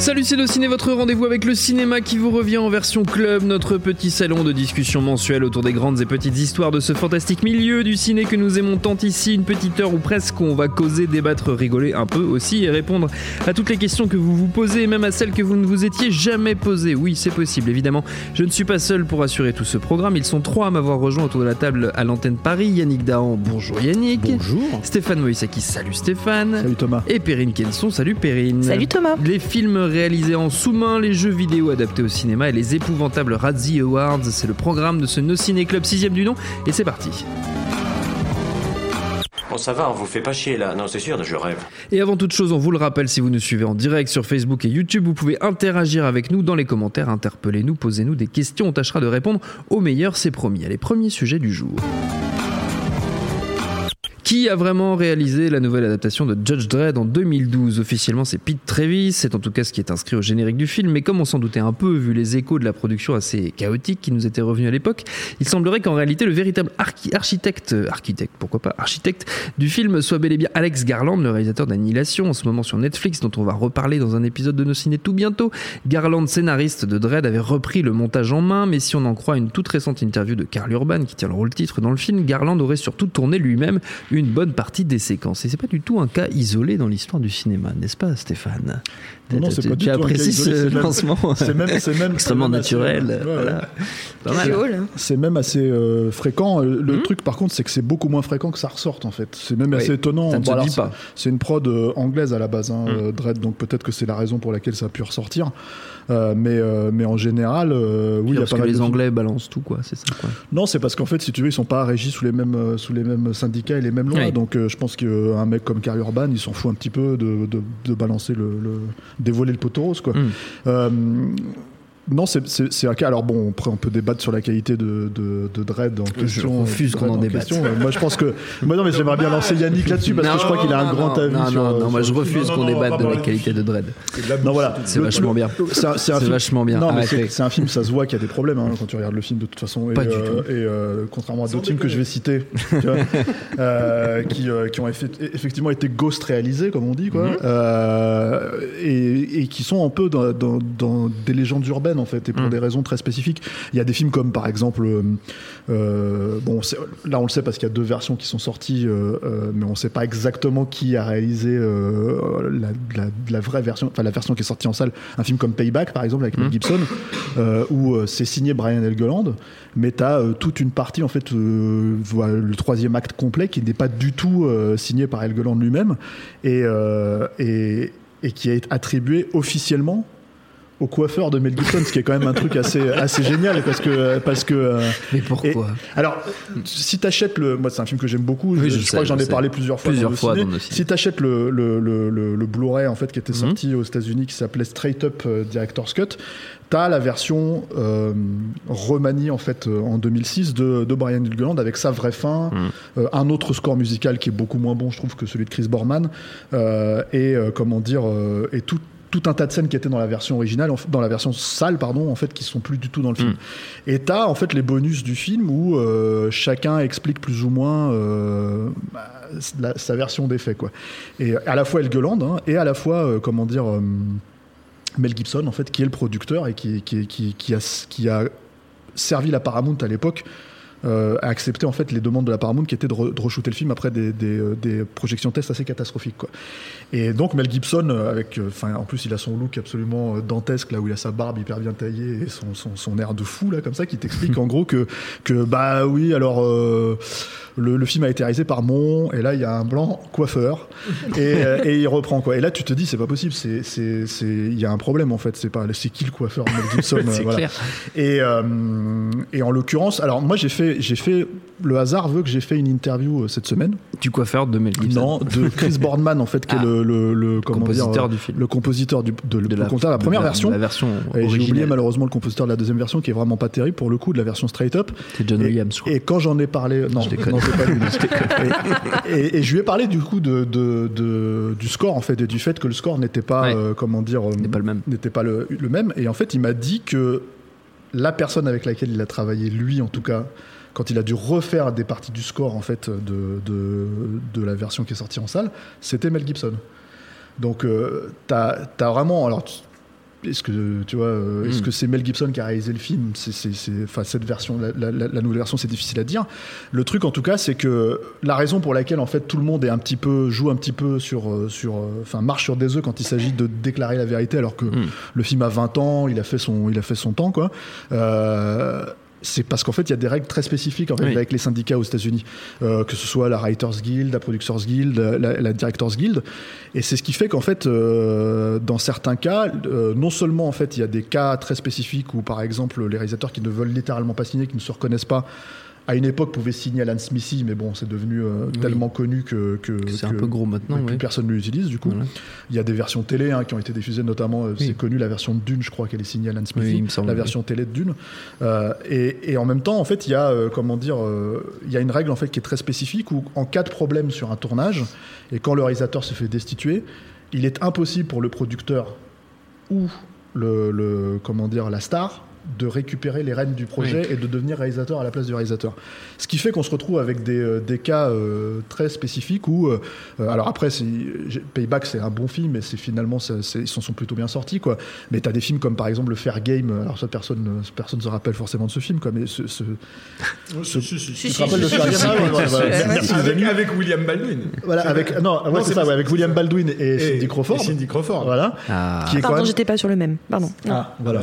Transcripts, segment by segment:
Salut c'est Ciné, votre rendez-vous avec le cinéma qui vous revient en version club, notre petit salon de discussion mensuelle autour des grandes et petites histoires de ce fantastique milieu du ciné que nous aimons tant ici, une petite heure où presque on va causer, débattre, rigoler un peu aussi et répondre à toutes les questions que vous vous posez et même à celles que vous ne vous étiez jamais posées. Oui, c'est possible, évidemment. Je ne suis pas seul pour assurer tout ce programme, ils sont trois à m'avoir rejoint autour de la table à l'antenne Paris. Yannick Dahan, bonjour Yannick. Bonjour. Stéphane Moïsaki, salut Stéphane. Salut Thomas. Et Perrine Kenson, salut Perrine. Salut Thomas. Les films réalisés en sous-main, les jeux vidéo adaptés au cinéma et les épouvantables Razzie Awards, c'est le programme de ce No Ciné Club 6 du nom et c'est parti. Bon, ça va, on vous fait pas chier là. Non, c'est sûr, je rêve. Et avant toute chose, on vous le rappelle, si vous nous suivez en direct sur Facebook et YouTube, vous pouvez interagir avec nous dans les commentaires, interpellez-nous, posez-nous des questions, on tâchera de répondre au meilleur, c'est promis. Allez, premier sujet du jour. Qui a vraiment réalisé la nouvelle adaptation de Judge Dredd en 2012 Officiellement, c'est Pete Travis, c'est en tout cas ce qui est inscrit au générique du film, mais comme on s'en doutait un peu, vu les échos de la production assez chaotique qui nous étaient revenus à l'époque, il semblerait qu'en réalité, le véritable archi- architecte, architecte, pourquoi pas, architecte du film soit bel et bien Alex Garland, le réalisateur d'Annihilation, en ce moment sur Netflix, dont on va reparler dans un épisode de nos ciné tout bientôt. Garland, scénariste de Dredd, avait repris le montage en main, mais si on en croit une toute récente interview de Karl Urban, qui tient le rôle titre dans le film, Garland aurait surtout tourné lui-même une bonne partie des séquences. Et c'est pas du tout un cas isolé dans l'histoire du cinéma, n'est-ce pas, Stéphane? Non, non, Tu- c'est pas du tout un cas isolé, ce lancement c'est même- c'est même- extrêmement même naturel. voilà. Hein. C'est même assez euh, fréquent. Euh, Le Mhm. truc, par contre, c'est que c'est beaucoup moins fréquent que ça ressorte, en fait. C'est même Oui, assez étonnant. dit c'est- pas. C'est une prod euh, anglaise à la base, hein, Dredd, donc peut-être que c'est la raison pour laquelle ça a pu ressortir. Euh, mais, euh, mais en général, euh, oui, il y a parce pas que les de. Anglais balancent tout, quoi, c'est ça, quoi. Non, c'est parce qu'en fait, si tu veux, ils sont pas régis sous les mêmes, sous les mêmes syndicats et les mêmes lois. Donc, je pense qu'un mec comme Carl Urban, il s'en fout un petit peu de, de, de balancer le, le- dévoiler le poteau rose, quoi. Mm. Non, c'est- un cas. Alors bon, après on peut débattre sur la qualité de, de, de Dredd en question. refuse qu'on en débatte. Moi, je pense que. Moi, non, mais j'aimerais bien lancer Yannick là-dessus parce que je crois qu'il a un Non, grand non, avis non, sur. Non, non, moi je refuse qu'on débatte de la qualité de Dredd. Non, voilà. C'est vachement bien. C'est vachement bien. Non, mais Arrête, c'est un film, ça se voit qu'il y a des problèmes hein, quand tu regardes le film de toute façon. Et, Pas du euh, tout. Et euh, contrairement à d'autres films que je vais citer, tu vois, euh, qui, qui ont effe- effectivement été ghost réalisés, comme on dit, quoi, Mhm. euh, et, et qui sont un peu dans, dans- dans des légendes urbaines en fait, et pour Mhm. des raisons très spécifiques. Il y a des films comme par exemple, euh, euh, bon, là on le sait parce qu'il y a deux versions qui sont sorties, euh, mais on ne sait pas exactement qui a réalisé euh, la, la- la vraie version, enfin la version qui est sortie en salle. Un film comme Payback par exemple avec Mel Mhm. Gibson, où c'est signé Brian Helgeland, mais tu as toute une partie en fait, voilà, le troisième acte complet qui n'est pas du tout signé par Helgeland lui-même et, et, et qui est attribué officiellement au coiffeur de Mel Gibson, ce qui est quand même un truc assez, assez génial parce que, parce que euh, Mais pourquoi alors, si t'achètes le, moi c'est un film que j'aime beaucoup. Oui, je, je je sais, crois que j'en je ai parlé plusieurs fois. Plusieurs dans le fois ciné. dans le ciné. Si t'achètes le le, le, le, le Blu-ray en fait qui était Mhm. sorti aux États-Unis, qui s'appelait Straight Up euh, Director's Cut, t'as la version euh, remaniée en fait euh, en 2006 de, de Brian Helgeland avec sa vraie fin, Mhm. euh, un autre score musical qui est beaucoup moins bon, je trouve, que celui de Chris Borman, euh, et comment dire, et tout tout un tas de scènes qui étaient dans la version originale, dans la version sale, pardon, en fait, qui sont plus du tout dans le film. Mm. Et t'as en fait les bonus du film où euh, chacun explique plus ou moins euh, bah, la- sa version des faits, quoi. Et à la fois Helgeland hein, et à la fois, euh, comment dire, Mel Gibson, en fait, qui est le producteur et qui, qui, qui, qui a, qui a servi la Paramount à l'époque euh, a accepté en fait les demandes de la Paramount qui étaient de, re- de re-shooter le film après des, des, euh, des projections tests assez catastrophiques. Quoi. Et donc Mel Gibson, euh, avec, euh, en plus il a son look absolument dantesque là où il a sa barbe hyper bien taillée et son, son, son air de fou là comme ça qui t'explique en gros que que bah oui alors euh, le, le film a été réalisé par Mon et là il y a un blanc coiffeur et, euh, et il reprend quoi. Et là tu te dis c'est pas possible, c'est c'est c'est il y a un problème en fait. C'est pas c'est qui le coiffeur Mel Gibson C'est voilà. clair. Et, euh, et en l'occurrence, alors moi j'ai fait, j'ai fait, le hasard veut que j'ai fait une interview euh, cette semaine. Du coiffeur de Mel Gibson. Non, de Chris Boardman en fait, qui Ah. est le, le, le- comment Compositeur dire, du film. le compositeur du, de, de de la, la, la première de la- version. La version Et j'ai oublié malheureusement le compositeur de la deuxième version qui est vraiment pas terrible pour le coup de la version straight up. C'est John Et- Williams, je crois. Et quand j'en ai parlé, non, déconne. non, c'est pas lui. et, je lui ai parlé du coup de, de- de- du score en fait et du fait que le score n'était pas, Ouais. euh, comment dire, euh, N'est pas le même. n'était pas le, le même. Et en fait, il m'a dit que la personne avec laquelle il a travaillé, lui en tout cas, quand il a dû refaire des parties du score en fait de, de, de la version qui est sortie en salle, c'était Mel Gibson. Donc, euh, t'as as vraiment. Alors, est-ce que tu vois, euh, est-ce Mm. que c'est Mel Gibson qui a réalisé le film? C'est, c'est, c'est- enfin, cette version, la, la- la- nouvelle version, c'est difficile à dire. Le truc, en tout cas, c'est que la raison pour laquelle en fait tout le monde est un petit peu joue un petit peu sur, euh, sur, euh, enfin, marche sur des œufs quand il s'agit de déclarer la vérité, alors que Mm. le film a 20 ans, il a fait son, il a fait son temps, quoi. Euh, c'est parce qu'en fait, il y a des règles très spécifiques en fait, Oui. avec les syndicats aux États-Unis, Euh, que ce soit la Writers Guild, la Producers Guild, la, la Directors Guild, et c'est ce qui fait qu'en fait, euh, dans certains cas, euh, non seulement en fait, il y a des cas très spécifiques où, par exemple, les réalisateurs qui ne veulent littéralement pas signer, qui ne se reconnaissent pas. À une époque, pouvaient signer Alan Smithy, mais bon, c'est devenu euh, Oui. tellement connu que, que, C'est un peu gros maintenant, que plus ouais. personne ne l'utilise du coup. Voilà. Il y a des versions télé hein, qui ont été diffusées, notamment, euh, Oui. c'est connu, la version de Dune, je crois qu'elle est signée Alan Smithy, Oui, semble, la oui. version télé de Dune. Euh, et, et en même temps, en fait, il y a, euh, comment dire, il y a une règle en fait qui est très spécifique où, en cas de problème sur un tournage, et quand le réalisateur se fait destituer, il est impossible pour le producteur ou le, le- comment dire, la star de récupérer les rênes du projet et de devenir réalisateur à la place du réalisateur. Ce qui fait qu'on se retrouve avec des, euh, des cas euh, très spécifiques où, euh, euh, alors après, Payback c'est un bon film, et c'est finalement, ils s'en sont plutôt bien sortis, quoi. Mais t'as des films comme par exemple le Fair Game, alors ça personne, euh, personne ne se rappelle forcément de ce film, quoi, mais ce, ce- Si, si, si. tu te rappelles de Fair Game ouais, ouais, ouais. Avec, William Baldwin. Voilà, avec, non, ouais, Non, c'est c'est ça, pas- ouais, avec William Baldwin et, Et- Cindy Crawford. et Cindy Crawford. Voilà. Ah. Qui est quand même- j'étais pas sur le même. Pardon. Ah, voilà.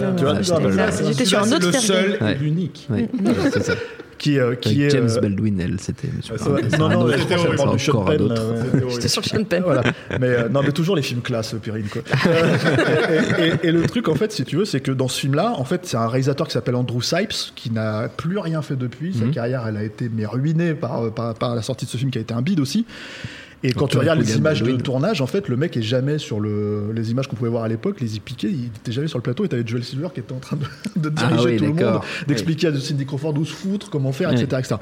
J'étais sur un autre le seul et l'unique. Ouais, voilà, c'est ça. qui, euh, qui Avec est James euh, Baldwin, elle, c'était Ouais, Paradis. non, non, pense c'est qu'elle parle du Sean encore un Penn, autre. là, ouais. J'étais sur Sean Penn. Voilà. Mais euh, non, mais toujours les films classe, Périne. Quoi. et, et- et le truc, en fait, si tu veux, c'est que dans ce film-là, en fait, c'est un réalisateur qui s'appelle Andrew Sipes, qui n'a plus rien fait depuis. Sa Mhm. carrière, elle a été mais ruinée par, par, par la sortie de ce film qui a été un bide aussi. Et quand tu regardes les images de tournage, en fait, le mec est jamais sur le, les images qu'on pouvait voir à l'époque, les y piquait, il était jamais sur le plateau. Et t'avais Joel Silver qui était en train de, de Ah diriger oui, tout le monde, d'expliquer à Cindy Crawford où se foutre, comment faire, Oui. etc., etc.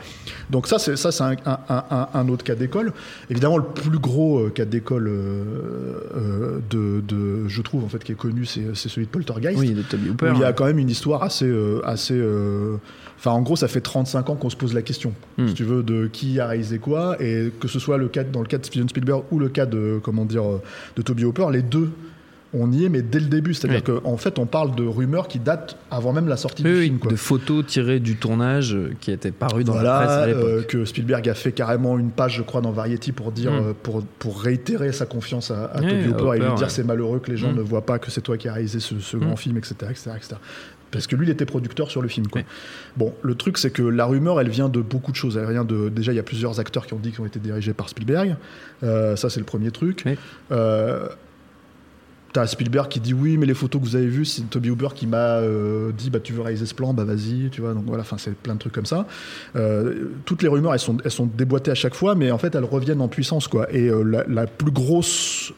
Donc ça, c'est ça, c'est un, un- un- un autre cas d'école. Évidemment, le plus gros euh, cas d'école euh, euh, de, de, je trouve en fait, qui est connu, c'est c'est celui de Poltergeist. Oui, de Toby où il y a quand même une histoire assez, euh, assez. euh, Enfin, en gros, ça fait 35 ans qu'on se pose la question, Hmm. si tu veux, de qui a réalisé quoi, et que ce soit le cas dans le cas de Steven Spielberg ou le cas de comment dire de Toby Hooper, les deux. On y est, mais dès le début. C'est-à-dire qu'en fait, on parle de rumeurs qui datent avant même la sortie Oui, du oui, film. Quoi. de photos tirées du tournage euh, qui étaient parues dans la presse Voilà, à l'époque. euh, que Spielberg a fait carrément une page, je crois, dans Variety pour dire, Mm. euh, pour, pour réitérer sa confiance à, à Toby à Hooper et lui dire ouais. c'est malheureux que les gens Mm. ne voient pas que c'est toi qui as réalisé ce, ce grand Mm. film, etc., etc., etc. Parce que lui, il était producteur sur le film. Quoi. Bon, le truc, c'est que la rumeur, elle vient de beaucoup de choses. Elle vient de, déjà, il y a plusieurs acteurs qui ont dit qu'ils ont été dirigés par Spielberg. Euh, ça, c'est le premier truc. Oui. Euh, T'as Spielberg qui dit oui, mais les photos que vous avez vues, c'est Toby Hooper qui m'a euh, dit bah tu veux réaliser ce plan, bah vas-y, tu vois. Donc voilà, enfin c'est plein de trucs comme ça. Euh, toutes les rumeurs, elles sont, elles sont déboîtées à chaque fois, mais en fait elles reviennent en puissance quoi. Et euh, la, la plus grosse,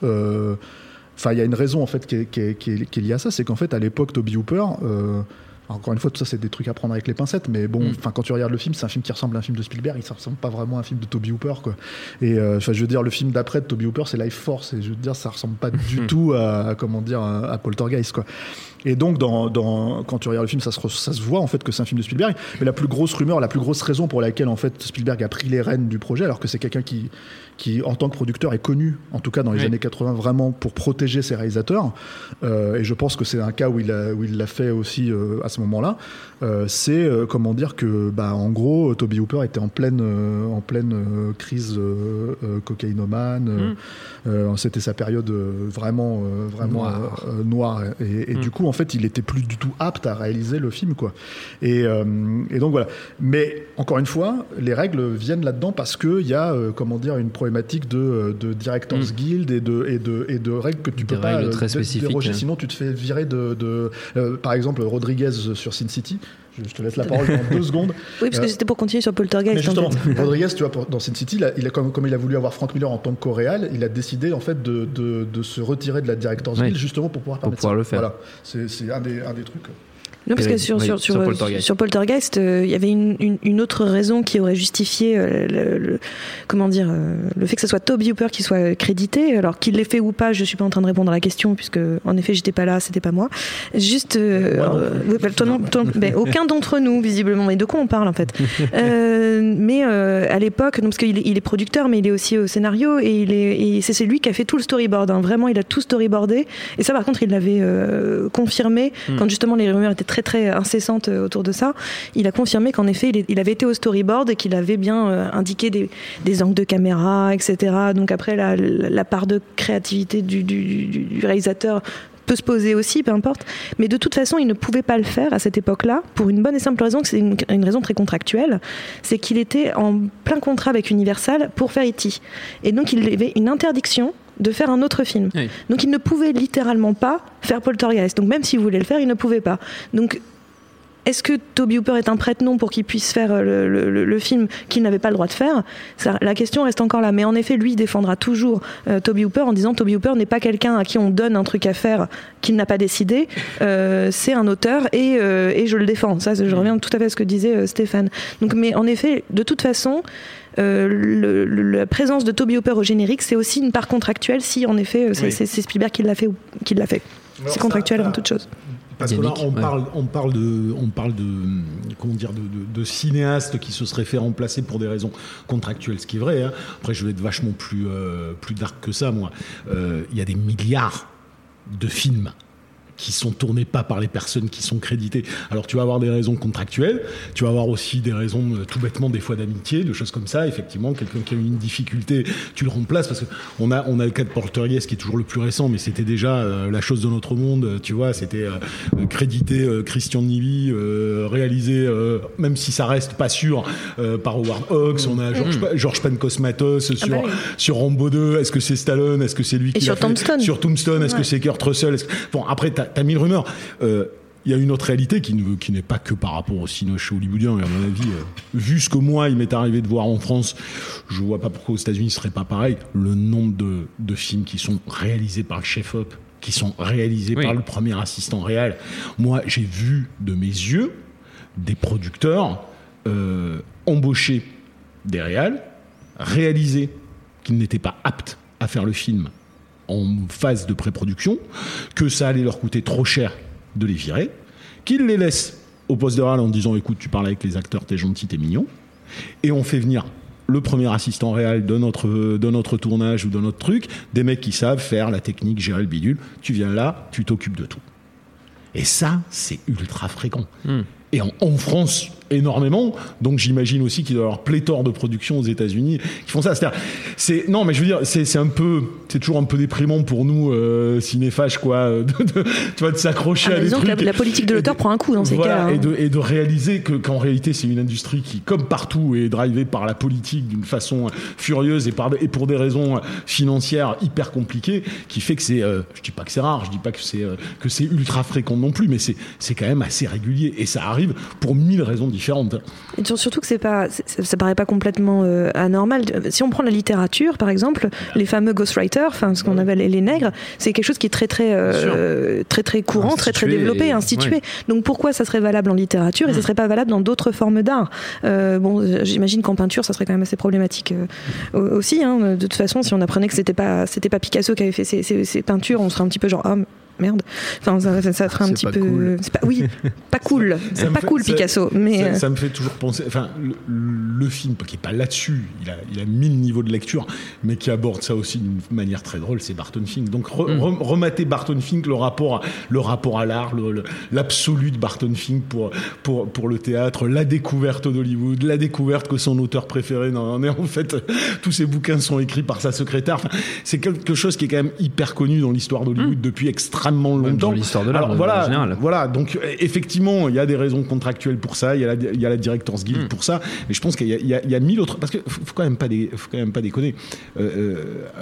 enfin il y a une raison en fait qui est, qui est- qui est- qui est liée à ça, c'est qu'en fait à l'époque Toby Hooper. euh, encore une fois, tout ça, c'est des trucs à prendre avec les pincettes, mais bon, Mm. enfin, quand tu regardes le film, c'est un film qui ressemble à un film de Spielberg, il ne ressemble pas vraiment à un film de Toby Hooper, quoi. Et euh, enfin, je veux dire, le film d'après de Toby Hooper, c'est Life Force, et je veux dire, ça ressemble pas du tout à, à, comment dire, à, à Poltergeist, quoi. Et donc, dans, dans, quand tu regardes le film, ça se, re- ça se voit en fait que c'est un film de Spielberg. Mais la plus grosse rumeur, la plus grosse raison pour laquelle en fait Spielberg a pris les rênes du projet, alors que c'est quelqu'un qui, qui, en tant que producteur, est connu, en tout cas dans les Oui. années 80, vraiment pour protéger ses réalisateurs. Euh, et je pense que c'est un cas où il a- où il l'a fait aussi euh, à ce moment-là, c'est euh, comment dire que, bah, en gros, Toby Hooper était en pleine, euh, en pleine euh, crise euh, euh, cocaïnomane. euh, euh, C'était sa période euh, vraiment, euh, vraiment Noire. euh, euh, noire. Et, et Mm. du coup, en fait, il était plus du tout apte à réaliser le film, quoi. Et, euh, et donc voilà. Mais encore une fois, les règles viennent là-dedans parce que il y a, euh, comment dire, une problématique de, euh, de directors Mm. guild et de, et de, et de règles que tu Des peux pas euh, très déroger. hein. Sinon, tu te fais virer de, de euh, par exemple, Rodriguez sur Sin City. Je, je te laisse la parole dans deux secondes. Oui, parce que Euh, c'était pour continuer sur Poltergeist. mais justement, en fait. Rodriguez, tu vois, pour- dans Sin City, il a- il a, comme, comme il a voulu avoir Frank Miller en tant que co-réal, il a décidé en fait de, de, de se retirer de la Directors Oui. Guild justement pour pouvoir Pour pouvoir le faire. Voilà, c'est c'est un des, un des trucs. Non, parce que sur, oui, sur, sur sur, Poltergeist. sur Poltergeist, euh, il y avait une, une, une autre raison qui aurait justifié euh, le, le- comment dire, euh, le fait que ce soit Toby Hooper qui soit crédité. Alors qu'il l'ait fait ou pas, je suis pas en train de répondre à la question, puisque en effet, j'étais pas là, c'était pas moi. Juste. oui, bah, toi non- toi- aucun d'entre nous, visiblement. Mais de quoi on parle, en fait? Mais à l'époque, parce qu'il est, il est producteur, mais il est aussi au scénario, et, il est, et c'est lui qui a fait tout le storyboard. hein. Vraiment, il a tout storyboardé. Et ça, par contre, il l'avait confirmé quand justement les rumeurs étaient très très incessantes euh, autour de ça. Il a confirmé qu'en effet, il, avait été au storyboard et qu'il avait bien euh, indiqué des, angles de caméra, etc. Donc après, la, part de créativité du, réalisateur peut se poser aussi, peu importe. Mais de toute façon, il ne pouvait pas le faire à cette époque-là pour une bonne et simple raison, c'est une, une raison très contractuelle, c'est qu'il était en plein contrat avec Universal pour faire E.T. Et donc il avait une interdiction de faire un autre film. Oui. Donc il ne pouvait littéralement pas faire Poltergeist. Donc même s'il voulait le faire, il ne pouvait pas. Donc est-ce que Toby Hooper est un prête-nom pour qu'il puisse faire euh, le, le- le- le film qu'il n'avait pas le droit de faire? Ça, La question reste encore là. Mais en effet, lui défendra toujours euh, Toby Hooper en disant Toby Hooper n'est pas quelqu'un à qui on donne un truc à faire qu'il n'a pas décidé. Euh, c'est un auteur et, euh, et je le défends. Ça, je reviens tout à fait à ce que disait Stéphane. Donc, mais en effet, de toute façon. Euh, le- le- la présence de Toby Hooper au générique, c'est aussi une part contractuelle si en effet euh, c'est Oui. Spielberg qui l'a fait ou qui l'a fait. C'est contractuel avant toute chose. Parce que là, on ouais. parle, on parle de, on parle de, comment dire, de, de- de cinéastes qui se seraient fait remplacer pour des raisons contractuelles, ce qui est vrai. hein. Après, je vais être vachement plus, euh, plus dark que ça, moi. Euh, Il y a des milliards de films qui sont tournés pas par les personnes qui sont créditées. Alors tu vas avoir des raisons contractuelles, tu vas avoir aussi des raisons euh, tout bêtement des fois d'amitié, de choses comme ça. Effectivement, quelqu'un qui a eu une difficulté, tu le remplaces parce que on a on a le cas de Porteriès qui est toujours le plus récent, mais c'était déjà euh, la chose de notre monde. euh, Tu vois, c'était euh, crédité euh, Christian Nivi, réalisé même si ça reste pas sûr par Howard Hawks. On a George, Pa- George Pancosmatos sur bah oui. sur Rambo 2. Est-ce que c'est Stallone? Est-ce que c'est lui qui sur fait? Tombstone. Sur Tombstone, est-ce Ouais. que c'est Kurt Russell? Bon, après, t'as as mille rumeurs. Euh, il y a une autre réalité qui ne qui n'est pas que par rapport au cinoche hollywoodien. Et à mon avis, euh, vu ce que moi, il m'est arrivé de voir en France, je vois pas pourquoi aux États-Unis ce serait pas pareil. Le nombre de, de films qui sont réalisés par le chef-op, qui sont réalisés Oui. par le premier assistant réel. Moi, j'ai vu de mes yeux des producteurs euh, embaucher des réals, réaliser qu'ils n'étaient pas aptes à faire le film en phase de pré-production, que ça allait leur coûter trop cher de les virer, qu'ils les laissent au poste de réal en disant écoute, tu parles avec les acteurs, t'es gentil, t'es mignon, et on fait venir le premier assistant réel de notre, de notre tournage ou de notre truc, des mecs qui savent faire la technique, gérer le bidule, tu viens là, tu t'occupes de tout. Et ça, c'est ultra fréquent. Et en, en France, énormément. Donc j'imagine aussi qu'il doit y avoir pléthore de productions aux États-Unis qui font ça. C'est non, mais je veux dire, c'est un peu, c'est toujours un peu déprimant pour nous euh, cinéphages, quoi, de, de- tu vois, de s'accrocher Ah, à des trucs. la, la politique de l'auteur prend un coup dans ces voilà, et, hein. de, et de réaliser que qu'en réalité c'est une industrie qui, comme partout, est drivée par la politique d'une façon furieuse et, par, et pour des raisons financières hyper compliquées, qui fait que c'est, euh, je dis pas que c'est rare, je dis pas que c'est euh, que c'est ultra fréquent non plus, mais c'est c'est quand même assez régulier et ça arrive pour mille raisons différentes. Et surtout que c'est pas, ça paraît pas complètement euh, anormal. Si on prend la littérature, par exemple, les fameux ghostwriters, enfin ce qu'on appelle les, nègres, c'est quelque chose qui est très très euh, très très courant, très très développé, et- institué. ouais. Donc pourquoi ça serait valable en littérature et ça serait pas valable dans d'autres formes d'art? Euh, Bon, j'imagine qu'en peinture, ça serait quand même assez problématique au- aussi. hein. De toute façon, si on apprenait que c'était pas c'était pas Picasso qui avait fait ces, ces- ces peintures, on serait un petit peu genre ah, merde. Enfin, ça, ça, ça ferait un C'est petit pas peu. cool. c'est Pas, oui, pas cool. C'est pas fait- cool, ça- Picasso. Mais ça, euh, ça me fait toujours penser. Enfin, le, le film qui est pas là-dessus, il a, il a mille niveaux de lecture, mais qui aborde ça aussi d'une manière très drôle, c'est Barton Fink. Donc re- Mm. re- remater Barton Fink, le rapport, à, le rapport à l'art, le- le- l'absolu de Barton Fink pour pour pour le théâtre, la découverte d'Hollywood, la découverte que son auteur préféré n'en est en fait tous ses bouquins sont écrits par sa secrétaire. Enfin, c'est quelque chose qui est quand même hyper connu dans l'histoire d'Hollywood depuis extrêmement longtemps. l'histoire de l'art, en voilà, général. voilà, donc euh, effectivement, il y a des raisons contractuelles pour ça, il y a la, il y a la Directors Guild Mm. pour ça, mais je pense qu'il y, y y a mille autres. Parce que faut faut quand même pas, des, faut quand même pas déconner. Euh,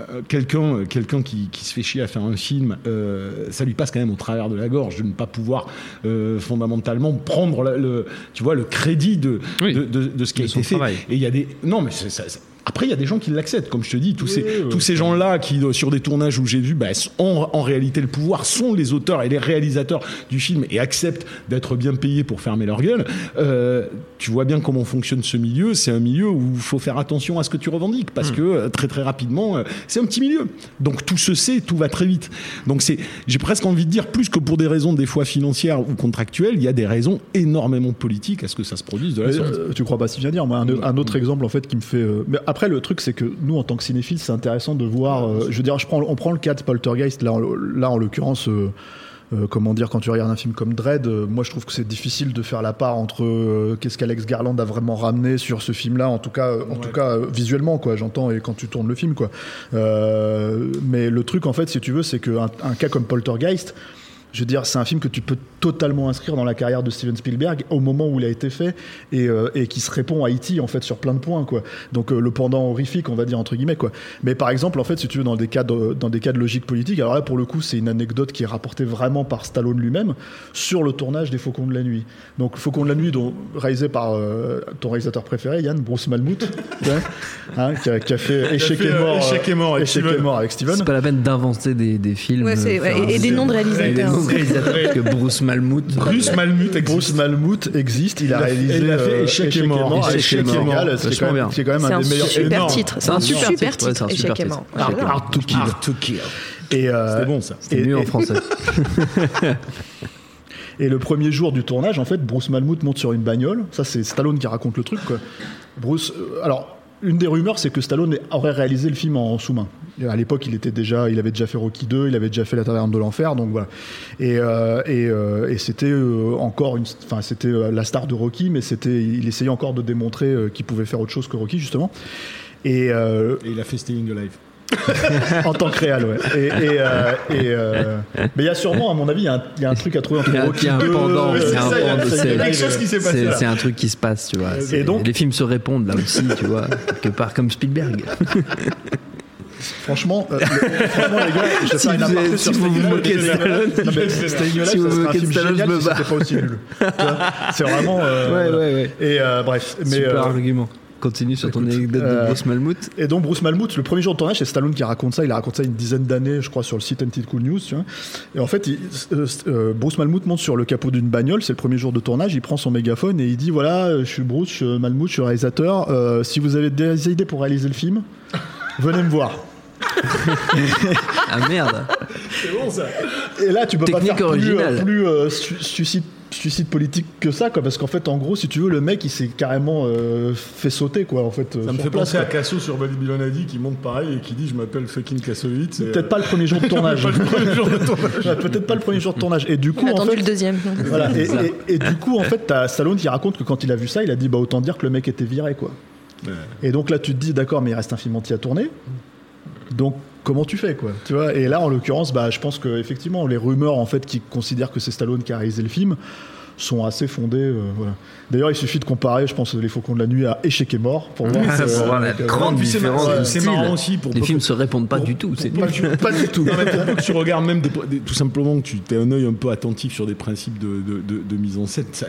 euh, quelqu'un, quelqu'un qui, qui se fait chier à faire un film, euh, ça lui passe quand même au travers de la gorge de ne pas pouvoir euh, fondamentalement prendre la- le, tu vois, le crédit de, Oui. de, de- de ce qui a été fait. travail. Et il y a des, non, mais ça- ça- après, il y a des gens qui l'acceptent, comme je te dis, tous ces, oui, tous ces gens-là qui, euh, sur des tournages où j'ai vu, bah, ont en réalité le pouvoir, sont les auteurs et les réalisateurs du film et acceptent d'être bien payés pour fermer leur gueule. Euh, tu vois bien comment fonctionne ce milieu. C'est un milieu où il faut faire attention à ce que tu revendiques parce que euh, très très rapidement, euh, c'est un petit milieu. Donc tout se sait, tout va très vite. Donc c'est, j'ai presque envie de dire, plus que pour des raisons des fois financières ou contractuelles, il y a des raisons énormément politiques à ce que ça se produise de la sorte. euh, tu crois pas si bien dire Moi, un, un autre exemple en fait qui me fait. euh, Mais après, le truc, c'est que nous, en tant que cinéphiles, c'est intéressant de voir. euh, je veux dire, je prends, on prend le cas de Poltergeist. Là, en, là, en l'occurrence. euh, euh, comment dire, quand tu regardes un film comme Dread, euh, moi je trouve que c'est difficile de faire la part entre euh, qu'est-ce qu'Alex Garland a vraiment ramené sur ce film-là, en tout cas, en tout cas visuellement, quoi, j'entends, et quand tu tournes le film, quoi. Mais le truc, en fait, si tu veux, c'est qu'un un cas comme Poltergeist, je veux dire, c'est un film que tu peux totalement inscrire dans la carrière de Steven Spielberg au moment où il a été fait et, euh, et qui se répond à E.T. en fait sur plein de points quoi. Donc euh, le pendant horrifique, on va dire entre guillemets quoi. Mais par exemple, en fait, si tu veux dans des cas de, dans des cas de logique politique, alors là pour le coup, c'est une anecdote qui est rapportée vraiment par Stallone lui-même sur le tournage des Faucons de la nuit. Donc Faucons de la nuit, dont, réalisé par euh, ton réalisateur préféré, Yann Bruce Malmuth, tu vois, hein, qui, a, qui a fait Échec et euh, mort, Échec et mort avec Échec Steven. et mort avec Steven. C'est pas la peine d'inventer des, des films. Ouais, euh, ouais, et des noms de réalisateurs. Réalisateurs, parce que Bruce Malmuth. Bruce Malmuth existe. Bruce Malmuth existe, il a réalisé il a fait euh, Échec et mort. avec Échec et Échec et mort. Égal, ce qui est Vachement quand même- bien. qui est quand même C'est un un des meilleurs super titre. C'est C'est un super titre, ouais, c'est titre. un super Échec et mort. Art to Kill. Art to Kill. Et, euh, C'était bon ça. C'est et- mieux en français. Et le premier jour du tournage, en fait, Bruce Malmuth monte sur une bagnole. Ça, c'est Stallone qui raconte le truc. Quoi. Bruce, euh, alors, une des rumeurs, c'est que Stallone aurait réalisé le film en sous-main. À l'époque, il était déjà, il avait déjà fait Rocky 2, il avait déjà fait La Taverne de l'enfer, donc voilà. Et, euh, euh, c'était euh, encore enfin, c'était la star de Rocky, mais c'était, il essayait encore de démontrer qu'il pouvait faire autre chose que Rocky, justement. Et, Et il a fait Staying Alive. en tant que réel, ouais. Et, et, euh, et, euh, mais il y a sûrement, à mon avis, il y, un- y a un truc à trouver entre Rocky un 2, pendant, c'est un pendant, c'est- c'est- c'est- c'est un truc qui se passe, tu vois. C'est- donc- les films se répondent là aussi, tu vois, quelque part comme Spielberg. Franchement, euh, le- franchement, les gars, je vais Si faire une aparté sur si vous vous moquez de Stallone, si vous vous un moquez de Stallone, je me barre. pas aussi nul. C'est vraiment. euh, Ouais, ouais, ouais. Et euh, bref, mais. Super euh, argument. Continue sur ton écoute, anecdote euh, de Bruce Malmuth. Et donc Bruce Malmuth, le premier jour de tournage, c'est Stallone qui raconte ça. Il a raconté ça une dizaine d'années, je crois, sur le site Until Cool News. Tu vois. Et en fait, il- euh, euh, Bruce Malmuth monte sur le capot d'une bagnole. C'est le premier jour de tournage. Il prend son mégaphone et il dit voilà, euh, je suis Bruce je suis Malmuth, je suis réalisateur. Euh, si vous avez des idées pour réaliser le film, venez me voir. Ah merde. Et là, tu peux Technique pas faire plus, originale. euh, plus euh, su- suicide, suicide politique que ça, quoi. Parce qu'en fait, en gros, si tu veux, le mec, il s'est carrément euh, fait sauter, quoi. En fait, euh, Ça me sur fait place, penser à. Casso sur Babylon Addy qui monte pareil et qui dit je m'appelle fucking Kassovitz. Peut-être euh, pas le premier jour de tournage. de tournage. Peut-être pas le premier jour de tournage. Et du coup, On a en fait, le deuxième. Voilà, et, et- et du coup, en fait, t'as Stallone qui raconte que quand il a vu ça, il a dit bah autant dire que le mec était viré, quoi. Ouais. Et donc là, tu te dis d'accord, mais il reste un film entier à tourner. Donc comment tu fais, quoi Tu vois? Et là, en l'occurrence, bah, je pense que effectivement, les rumeurs en fait qui considèrent que c'est Stallone qui a réalisé le film sont assez fondées. euh, voilà. D'ailleurs, il suffit de comparer, je pense, les Faucons de la nuit à Échec et mort pour voir. Que, pour voir la grande différence c'est marrant aussi pour Les pour- films se répondent pas pour- du tout. C'est pas, du, pas du tout. Non, mais pour peu que tu regardes même des- des- tout simplement que tu aies un œil un peu attentif sur des principes de, de- de- de mise en scène. ça-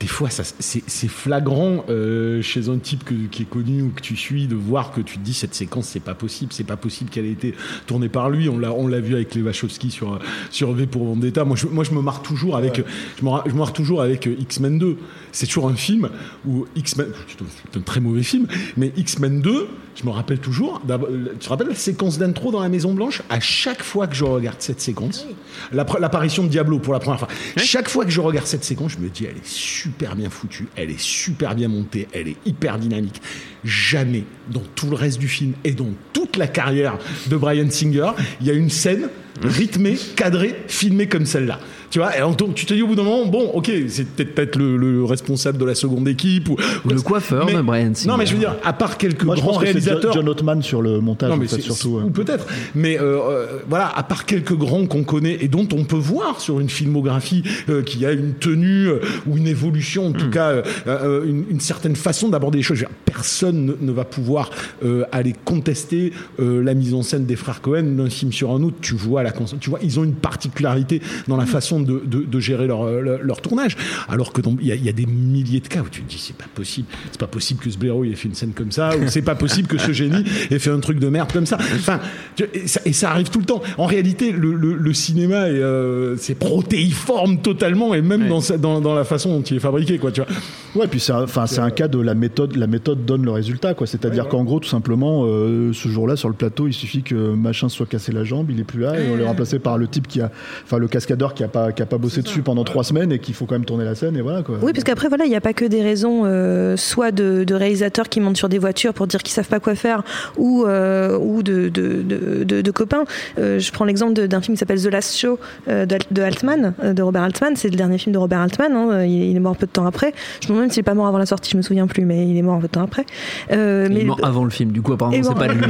des fois, ça, c'est, c'est flagrant euh, chez un type que- qui est connu ou que tu suis de voir que tu te dis cette séquence, c'est pas possible, c'est pas possible qu'elle ait été tournée par lui. On l'a, on l'a vu avec les Wachowski sur sur V pour Vendetta. Moi, je, moi, je me marre toujours avec, je me, je me marre toujours avec euh, X-Men 2. C'est toujours un film où X-Men, c'est un, très mauvais film, mais X-Men 2, je me rappelle toujours. Tu te rappelles la séquence d'intro dans la Maison Blanche? À chaque fois que je regarde cette séquence, pre- l'apparition de Diablo pour la première fois. Chaque fois que je regarde cette séquence, je me dis, elle est super bien foutue, elle est super bien montée, elle est hyper dynamique. Jamais, dans tout le reste du film et dans toute la carrière de Brian Singer, il y a une scène rythmée, cadrée, filmée comme celle-là. Tu vois, et donc tu te dis au bout d'un moment, bon, ok, c'est peut-être le, le responsable de la seconde équipe ou ou- Le coiffeur mais- de Brian Singer. Non, mais je veux dire, à part quelques Moi, je grands pense réalisateurs. John Ottman sur le montage, Non, en mais fait, c'est- surtout. Ou peut-être. Mais euh, euh, voilà, à part quelques grands qu'on connaît et dont on peut voir sur une filmographie euh, qui a une tenue euh, ou une évolution, en tout cas euh, euh, une, une certaine façon d'aborder les choses. Je veux dire, Personne ne, ne va pouvoir euh, aller contester euh, la mise en scène des frères Cohen d'un film sur un autre. Tu vois la tu vois, ils ont une particularité dans la façon de, de- de gérer leur, euh, leur, leur tournage. Alors que il y, a- il y a des milliers de cas où tu te dis c'est pas possible, c'est pas possible que ce blaireau ait fait une scène comme ça, ou c'est pas possible que ce génie ait fait un truc de merde comme ça. Enfin, tu- et ça, et ça arrive tout le temps. En réalité, le, le- le cinéma est, euh, c'est protéiforme totalement, et même dans, sa- dans, dans la façon dont il est fabriqué, quoi. Tu vois. Ouais, puis c'est un, enfin, c'est un cas de la méthode. La méthode donne le résultat, quoi. C'est-à-dire qu'en gros, tout simplement, euh, ce jour-là, sur le plateau, il suffit que machin se soit cassé la jambe, il est plus là, et on l'est remplacé par le type qui a, enfin, le cascadeur qui a pas, qui a pas bossé dessus pendant trois semaines et qu'il faut quand même tourner la scène, et voilà, quoi. Oui, parce qu'après, voilà, il n'y a pas que des raisons, euh, soit de, de réalisateurs qui montent sur des voitures pour dire qu'ils savent pas quoi faire, ou, euh, ou de, de, de, de- de copains. Euh, je prends l'exemple d'un film qui s'appelle The Last Show euh, de, de Altman, de Robert Altman. C'est le dernier film de Robert Altman. hein, il, il est mort peu de temps après. Je me demande même s'il est pas mort avant la sortie, je me souviens plus, mais il est mort un peu de temps après. Euh, Il mais est mort avant le film, du coup, apparemment, et c'est bon, pas lui.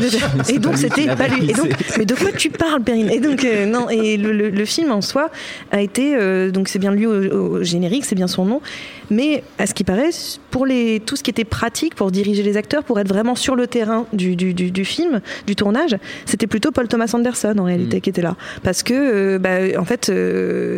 Et donc c'était pas lui. Et donc, mais de quoi tu parles, Perrine? Et donc euh, non. Et le, le- le film en soi a été euh, donc c'est bien lui au, au générique, c'est bien son nom. Mais à ce qui paraît, pour les tout ce qui était pratique pour diriger les acteurs, pour être vraiment sur le terrain du, du, du, du film, du tournage, c'était plutôt Paul Thomas Anderson en réalité Mm. qui était là, parce que euh, bah, en fait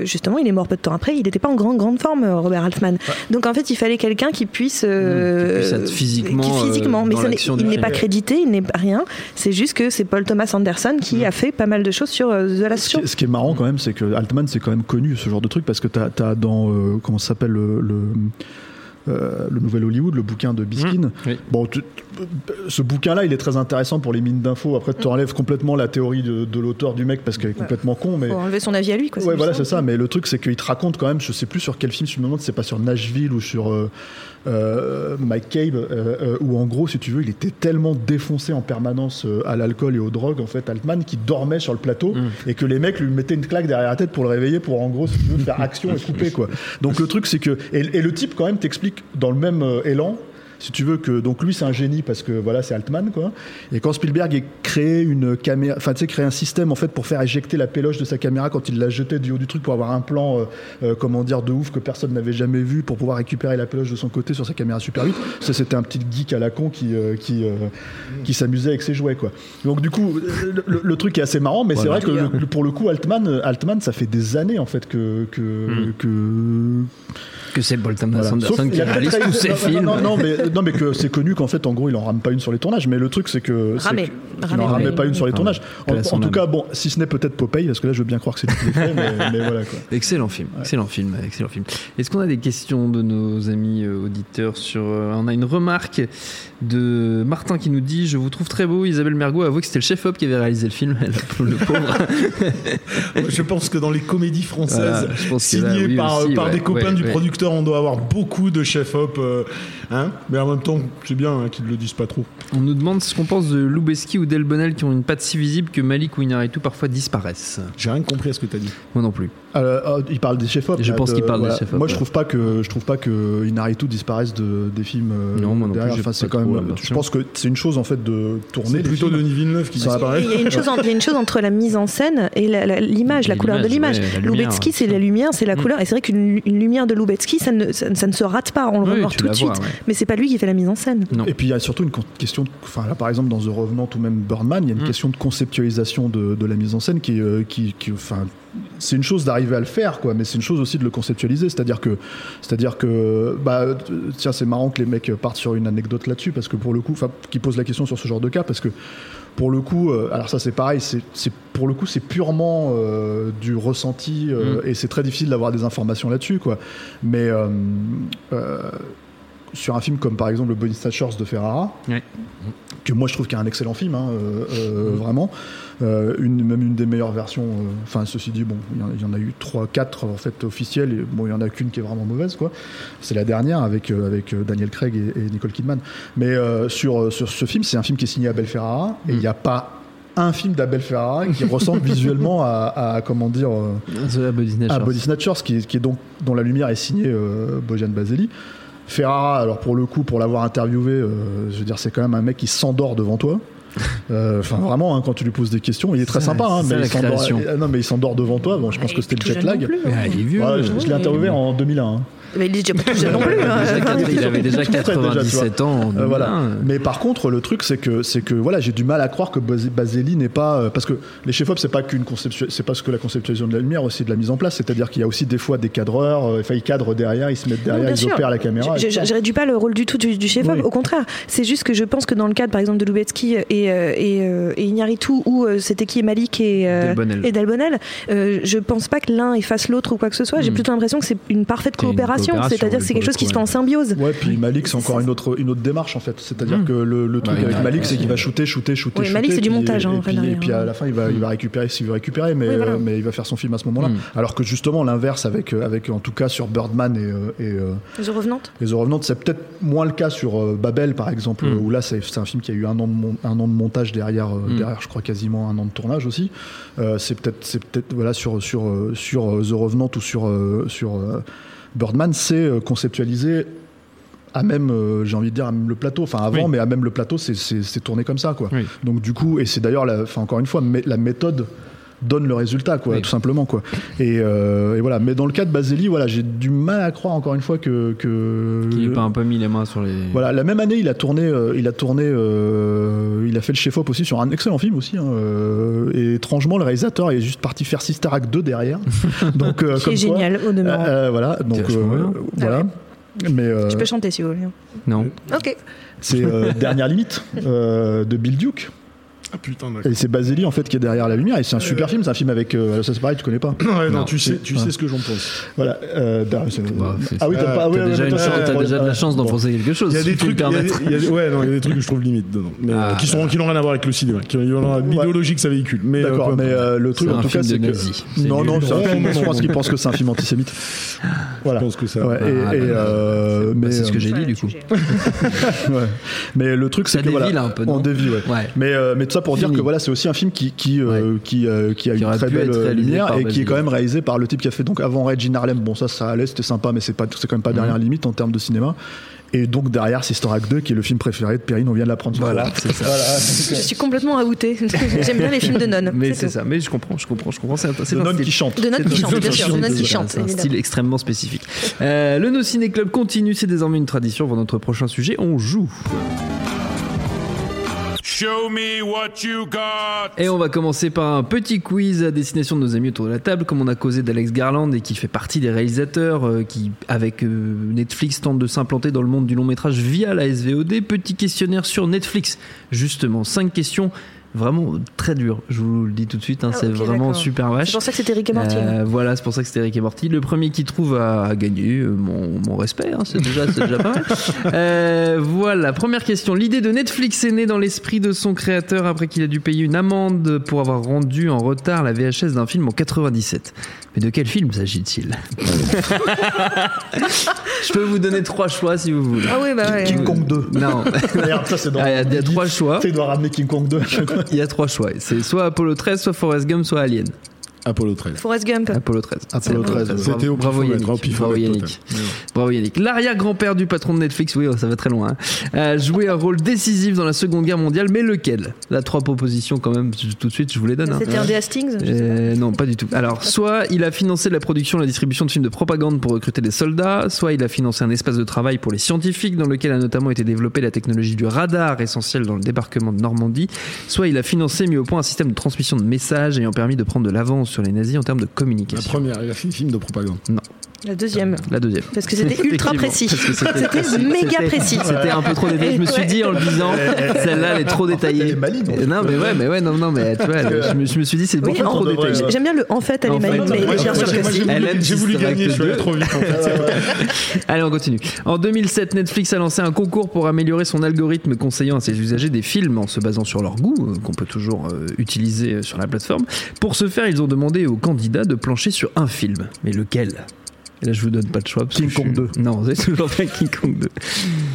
justement il est mort peu de temps après, il n'était pas en grande grande forme Robert Altman. Donc en fait il fallait quelqu'un qui puisse euh, Qui puisse être physiquement, qui physiquement, mais ça n'est- il n'est pas crédité, il n'est pas rien. C'est juste que c'est Paul Thomas Anderson qui Mm. a fait pas mal de choses sur euh, Ce qui, est- marrant quand même, c'est que Altman, c'est quand même connu ce genre de truc parce que t'as as dans euh, comment ça s'appelle le, le, euh, le nouvel Hollywood, le bouquin de Biskin. oui. Bon, tu- ce bouquin-là, il est très intéressant pour les mines d'infos. Après, tu enlèves complètement la théorie de, de l'auteur du mec parce qu'elle est complètement con, mais. Faut enlever son avis à lui. Quoi, Ouais, voilà, c'est ça. Mais le truc, c'est qu'il te raconte quand même, je sais plus sur quel film, si je me demande, si c'est pas sur Nashville ou sur euh, euh, Mike Cabe, euh, euh, où en gros, si tu veux, il était tellement défoncé en permanence euh, à l'alcool et aux drogues, en fait, Altman, qu'il dormait sur le plateau et que les mecs lui mettaient une claque derrière la tête pour le réveiller, pour en gros, si tu veux, faire action et couper, quoi. Donc le truc, c'est que. Et, et le type, quand même, t'explique dans le même euh, élan si tu veux que donc lui c'est un génie parce que voilà c'est Altman quoi. Et quand Spielberg a créé une caméra enfin tu sais créé un système en fait pour faire éjecter la péloche de sa caméra quand il l'a jetée du haut du truc pour avoir un plan euh, euh, comment dire de ouf que personne n'avait jamais vu pour pouvoir récupérer la péloche de son côté sur sa caméra Super 8 ça c'était un petit geek à la con qui euh, qui qui s'amusait avec ses jouets quoi. Donc du coup le, truc est assez marrant mais c'est vrai que le- pour le coup Altman Altman ça fait des années en fait que que, que Que c'est Paul Thomas voilà. Anderson Sauf, il qui y a peut-être réalise tous ses films. Non, non, mais, non, mais que c'est connu qu'en fait, en gros, il en rame pas une sur les tournages. Mais le truc, c'est que. Ramé. que- qu'il Ramé, en ramait pas une sur les Ah, tournages. En, tout cas, bon, si ce n'est peut-être Popeye, parce que là, je veux bien croire que c'est lui qui l'a fait, mais, mais voilà quoi. Excellent film, excellent film, excellent film. Est-ce qu'on a des questions de nos amis euh, auditeurs sur euh, On a une remarque de Martin qui nous dit Je vous trouve très beau. Isabelle Mergot a avoué que c'était le chef-op qui avait réalisé le film. Le pauvre. Je pense que dans les comédies françaises, Voilà, signées oui par, aussi, par ouais, des copains ouais, du ouais. producteur, on doit avoir beaucoup de chef-op. euh, hein mais en même temps, c'est bien hein, qu'ils ne le disent pas trop. On nous demande ce qu'on pense de Lubeski ou Delbonnel qui ont une patte si visible que Malik ou Inaritu parfois disparaissent. J'ai rien compris à ce que tu as dit. Moi non plus. Euh, euh, il parle des chefs-op. Je là, pense de- qu'il parle des chefs-op, Moi, je ouais. trouve pas que je trouve pas que Inaritu disparaisse de, des films. euh, Non, moi non plus, derrière. j'ai Enfin, c'est quand trop même. Je pense que c'est une chose en fait de tourner. C'est plutôt. Denis Villeneuve qui disparaît. Il y, a une chose en- il y a une chose entre la mise en scène et la- la- l'image, la, couleur de l'image, ouais, Lubetsky, c'est la lumière, c'est la Mm. couleur. Et c'est vrai qu'une une lumière de Lubetsky, ça ne, ça, ça ne se rate pas, on le Oui, remarque tout de vois, suite. ouais. Mais c'est pas lui qui fait la mise en scène. Non. Et puis il y a surtout une question, de- enfin là par exemple dans The Revenant ou même Birdman, il y a une Mm. question de conceptualisation de, de la mise en scène qui, euh, qui, qui- enfin c'est une chose d'arriver à le faire, quoi, mais c'est une chose aussi de le conceptualiser. C'est-à-dire que, c'est-à-dire que, bah, tiens, c'est marrant que les mecs partent sur une anecdote là-dessus, parce que pour le coup, enfin, qui pose la question sur ce genre de cas, parce que pour le coup, euh, alors ça c'est pareil, c'est, c'est- pour le coup c'est purement euh, du ressenti euh, et c'est très difficile d'avoir des informations là-dessus, quoi. Mais sur un film comme par exemple le Body Snatchers de Ferrara, Ouais. que moi je trouve qu'il y a un excellent film, hein, euh, euh, vraiment, Euh, une, même une des meilleures versions. Enfin, ceci dit, bon, il y en- il y, en a eu 3 4 en fait officielles, et bon, il y en a qu'une qui est vraiment mauvaise, quoi. C'est la dernière avec avec Daniel Craig et, et Nicole Kidman. Mais sur sur ce film, c'est un film qui est signé Abel Ferrara, et il n'y a pas un film d'Abel Ferrara qui ressemble visuellement à, à, comment dire The Body Snatchers. à Body Snatchers, qui est, qui est donc dont la lumière est signée euh, Bojan Baseli. Ferrara, alors pour le coup, pour l'avoir interviewé, euh, je veux dire, c'est quand même un mec qui s'endort devant toi. Euh, Enfin, vraiment, hein, quand tu lui poses des questions, il est très Ça, sympa, hein, mais la il euh, non, mais il s'endort devant toi. Bon, je pense Il que c'était le jet lag. non plus, hein. Ah, il est vieux. Ouais, je je l'ai interviewé en 2001. Mais il est déjà pas tout jeune non plus. hein. Il avait déjà Tout près déjà, tu vois. 97 ans. Euh, voilà. 2001. Mais par contre, le truc, c'est que, c'est que voilà, j'ai du mal à croire que Bas- Baseli n'est pas. euh, parce que les chefs-op, c'est pas qu'une conception, c'est pas ce que la conceptualisation de la lumière, aussi de la mise en place. C'est-à-dire qu'il y a aussi des fois des cadreurs, euh, enfin, ils cadrent derrière, ils se mettent derrière, ils sûr. opèrent la caméra. Je- je- Je réduis pas le rôle du tout du, du chef-op, Oui. au contraire. C'est juste que je pense que dans le cadre, par exemple, de Lubetsky et, euh, et, euh, et Iñárritu, où euh, c'était qui Malik et, euh, Delbonnel. et Delbonnel, euh, je pense pas que l'un efface l'autre ou quoi que ce soit. J'ai Hmm. plutôt l'impression que c'est une parfaite une coopération. coopération, C'est-à-dire que c'est quelque chose qui se fait en symbiose. Ouais, puis Malik, c'est encore une autre, une autre démarche en fait. C'est-à-dire Mm. que le, le truc avec Malik, c'est qu'il va shooter, shooter, shooter. Oui, shooter, Malik, c'est du montage, hein, et, puis, et puis à hein. la fin, il va, il va récupérer s'il veut récupérer, mais, Oui, voilà. euh, mais il va faire son film à ce moment-là. Mm. Alors que justement, l'inverse avec, euh, avec, en tout cas, sur Birdman et, euh, et, euh, The Revenant et The Revenant, c'est peut-être moins le cas sur Babel, par exemple, Mm. où là, c'est c'est un film qui a eu un an de, mon- un an de montage derrière, Mm. derrière, je crois, quasiment un an de tournage aussi. C'est peut-être, c'est peut-être, voilà, sur, sur, sur The Revenant ou sur, sur euh, Birdman, c'est euh, conceptualisé à même, euh, j'ai envie de dire, à même le plateau. Enfin, avant, Oui. mais à même le plateau, c'est- tourné comme ça, quoi. Oui. Donc, du coup, et c'est d'ailleurs, enfin, encore une fois, la méthode donne le résultat, quoi, Oui. tout simplement, quoi. Et, euh, et voilà. Mais dans le cas de Baseli, voilà, j'ai du mal à croire, encore une fois, que. que Qu'il n'ait pas un peu mis les mains sur les. voilà, la même année, il a tourné, euh, il a tourné, euh, il a fait le chef-op aussi sur un excellent film aussi. hein, euh, et étrangement, le réalisateur est juste parti faire Sister Act 2 derrière. Donc, euh, Qui comme est quoi, génial, au demeurant. euh, euh, voilà, donc euh, voilà. Ah Mais euh, Tu peux chanter si vous voulez. Non. Ok. c'est euh, Dernière limite euh, de Bill Duke. Ah putain, d'accord. Et c'est Baseli en fait qui est derrière la lumière. Et c'est un super film. C'est un film avec. euh, ça c'est pareil, tu connais pas. Ouais, non, Non, tu sais, tu ouais. sais ce que j'en pense. Voilà. euh, c'est- Bah, c'est- ah oui, t'as Ah, pas. T'as ouais, ouais, déjà, ouais, une ouais, chance- ouais, t'as ouais, déjà de la chance d'en Bon. penser quelque chose. Il y a si des tu me trucs, il y a des- permets. il y a des- ouais, non, il y a des trucs que je trouve limite dedans, mais Ah, euh, qui sont qui n'ont rien à voir avec le cinéma, qui ont Ouais. l'idéologie que ça véhicule. Mais euh, D'accord, peu mais importe. euh, le truc C'est en un tout cas, film c'est que. C'est Non, non, c'est un film- je pense non. qu'il pense que c'est un film antisémite. Voilà. je pense que ça. Ouais, et, Ah, et, bah, euh, Bah, mais, c'est ce que euh, j'ai dit du coup. ouais. Mais le truc, c'est Ça que voilà, dévie, là, un peu, non on dévie, ouais. Ouais. Mais, euh, mais tout ça pour dire que voilà, c'est aussi un film qui qui euh, qui, euh, qui a Qui une très belle euh, lumière et qui est quand même réalisé par le type qui a fait donc avant Red in Harlem. Bon, ça, ça allait, c'était sympa, mais c'est pas, c'est quand même pas dernière Mhm. limite en termes de cinéma. Et donc derrière, Sister Act 2, qui est le film préféré de Perrine, on vient de l'apprendre. Voilà, c'est ça. Voilà. Je suis complètement outé. J'aime bien les films de nonnes. Mais c'est ça, mais je comprends, je comprends, je comprends. C'est De nonnes qui chantent. De nonnes qui chantent, bien sûr. De nonnes qui c'est un- chantent, C'est un évidemment. style extrêmement spécifique. Euh, le No Ciné Club continue, c'est désormais une tradition. Pour notre prochain sujet, on joue. Show me what you got. Et on va commencer par un petit quiz à destination de nos amis autour de la table, comme on a causé d'Alex Garland et qui fait partie des réalisateurs euh, qui, avec euh, Netflix, tentent de s'implanter dans le monde du long métrage via la SVOD. Petit questionnaire sur Netflix, justement, cinq questions. Vraiment très dur, je vous le dis tout de suite, hein, Ah, c'est vraiment super C'est vache. pour ça que c'était Rick et Morty. Euh, voilà, c'est pour ça que c'était Rick et Morty. Le premier qui trouve a, a gagné. euh, mon, mon respect, hein, c'est déjà, c'est déjà pas mal. Euh, voilà, première question. L'idée de Netflix est née dans l'esprit de son créateur après qu'il a dû payer une amende pour avoir rendu en retard la VHS d'un film en 97. Mais de quel film s'agit-il? Je peux vous donner trois choix si vous voulez. Ah oui, bah ouais. King Kong 2. Non, Regarde, ça c'est dans. Ah, il y a- il y a trois choix. Tu doit ramener King Kong 2 à chaque fois. Il y a trois choix. C'est soit Apollo 13, soit Forrest Gump, soit Alien. Apollo 13. Forrest Gump. Apollo 13. Apollo 13, ouais. C'était au Bravo Yannick. Bravo. Yannick. Bravo Yannick. L'arrière-grand-père du patron de Netflix, oui, oh, ça va très loin, hein, a joué un rôle décisif dans la Seconde Guerre mondiale, mais lequel? Là, trois propositions quand même, tout de suite, je vous les donne. hein. C'était un des Hastings. Euh, non, pas du tout. Alors, soit il a financé la production et la distribution de films de propagande pour recruter des soldats, soit il a financé un espace de travail pour les scientifiques dans lequel a notamment été développée la technologie du radar essentielle dans le débarquement de Normandie, soit il a financé, mis au point un système de transmission de messages ayant permis de prendre de l'avance sur les nazis en termes de La communication. première, il a fait un film de propagande. La deuxième. La deuxième. Parce que c'était ultra précis. c'était- méga précis. C'était un peu trop détaillé. Je me suis dit en le disant, celle-là, elle est trop détaillée. Non, mais ouais, mais ouais, non, non, mais tu vois, je me, suis dit, c'est beaucoup trop détaillé. J'aime bien le en fait, elle est maligne, mais bien j'ai- sûr que si. j'ai- voulu, gagner, je suis allé 2. trop vite. Allez, on continue. En 2007, Netflix a lancé un concours pour améliorer son algorithme conseillant à ses usagers des films en se basant sur leur goût, euh, qu'on peut toujours euh, utiliser euh, sur la plateforme. Pour ce faire, ils ont demandé aux candidats de plancher sur un film. Mais lequel? Et là, je vous donne pas de choix. parce King que je Kong suis- Non, c'est toujours pas King Kong 2.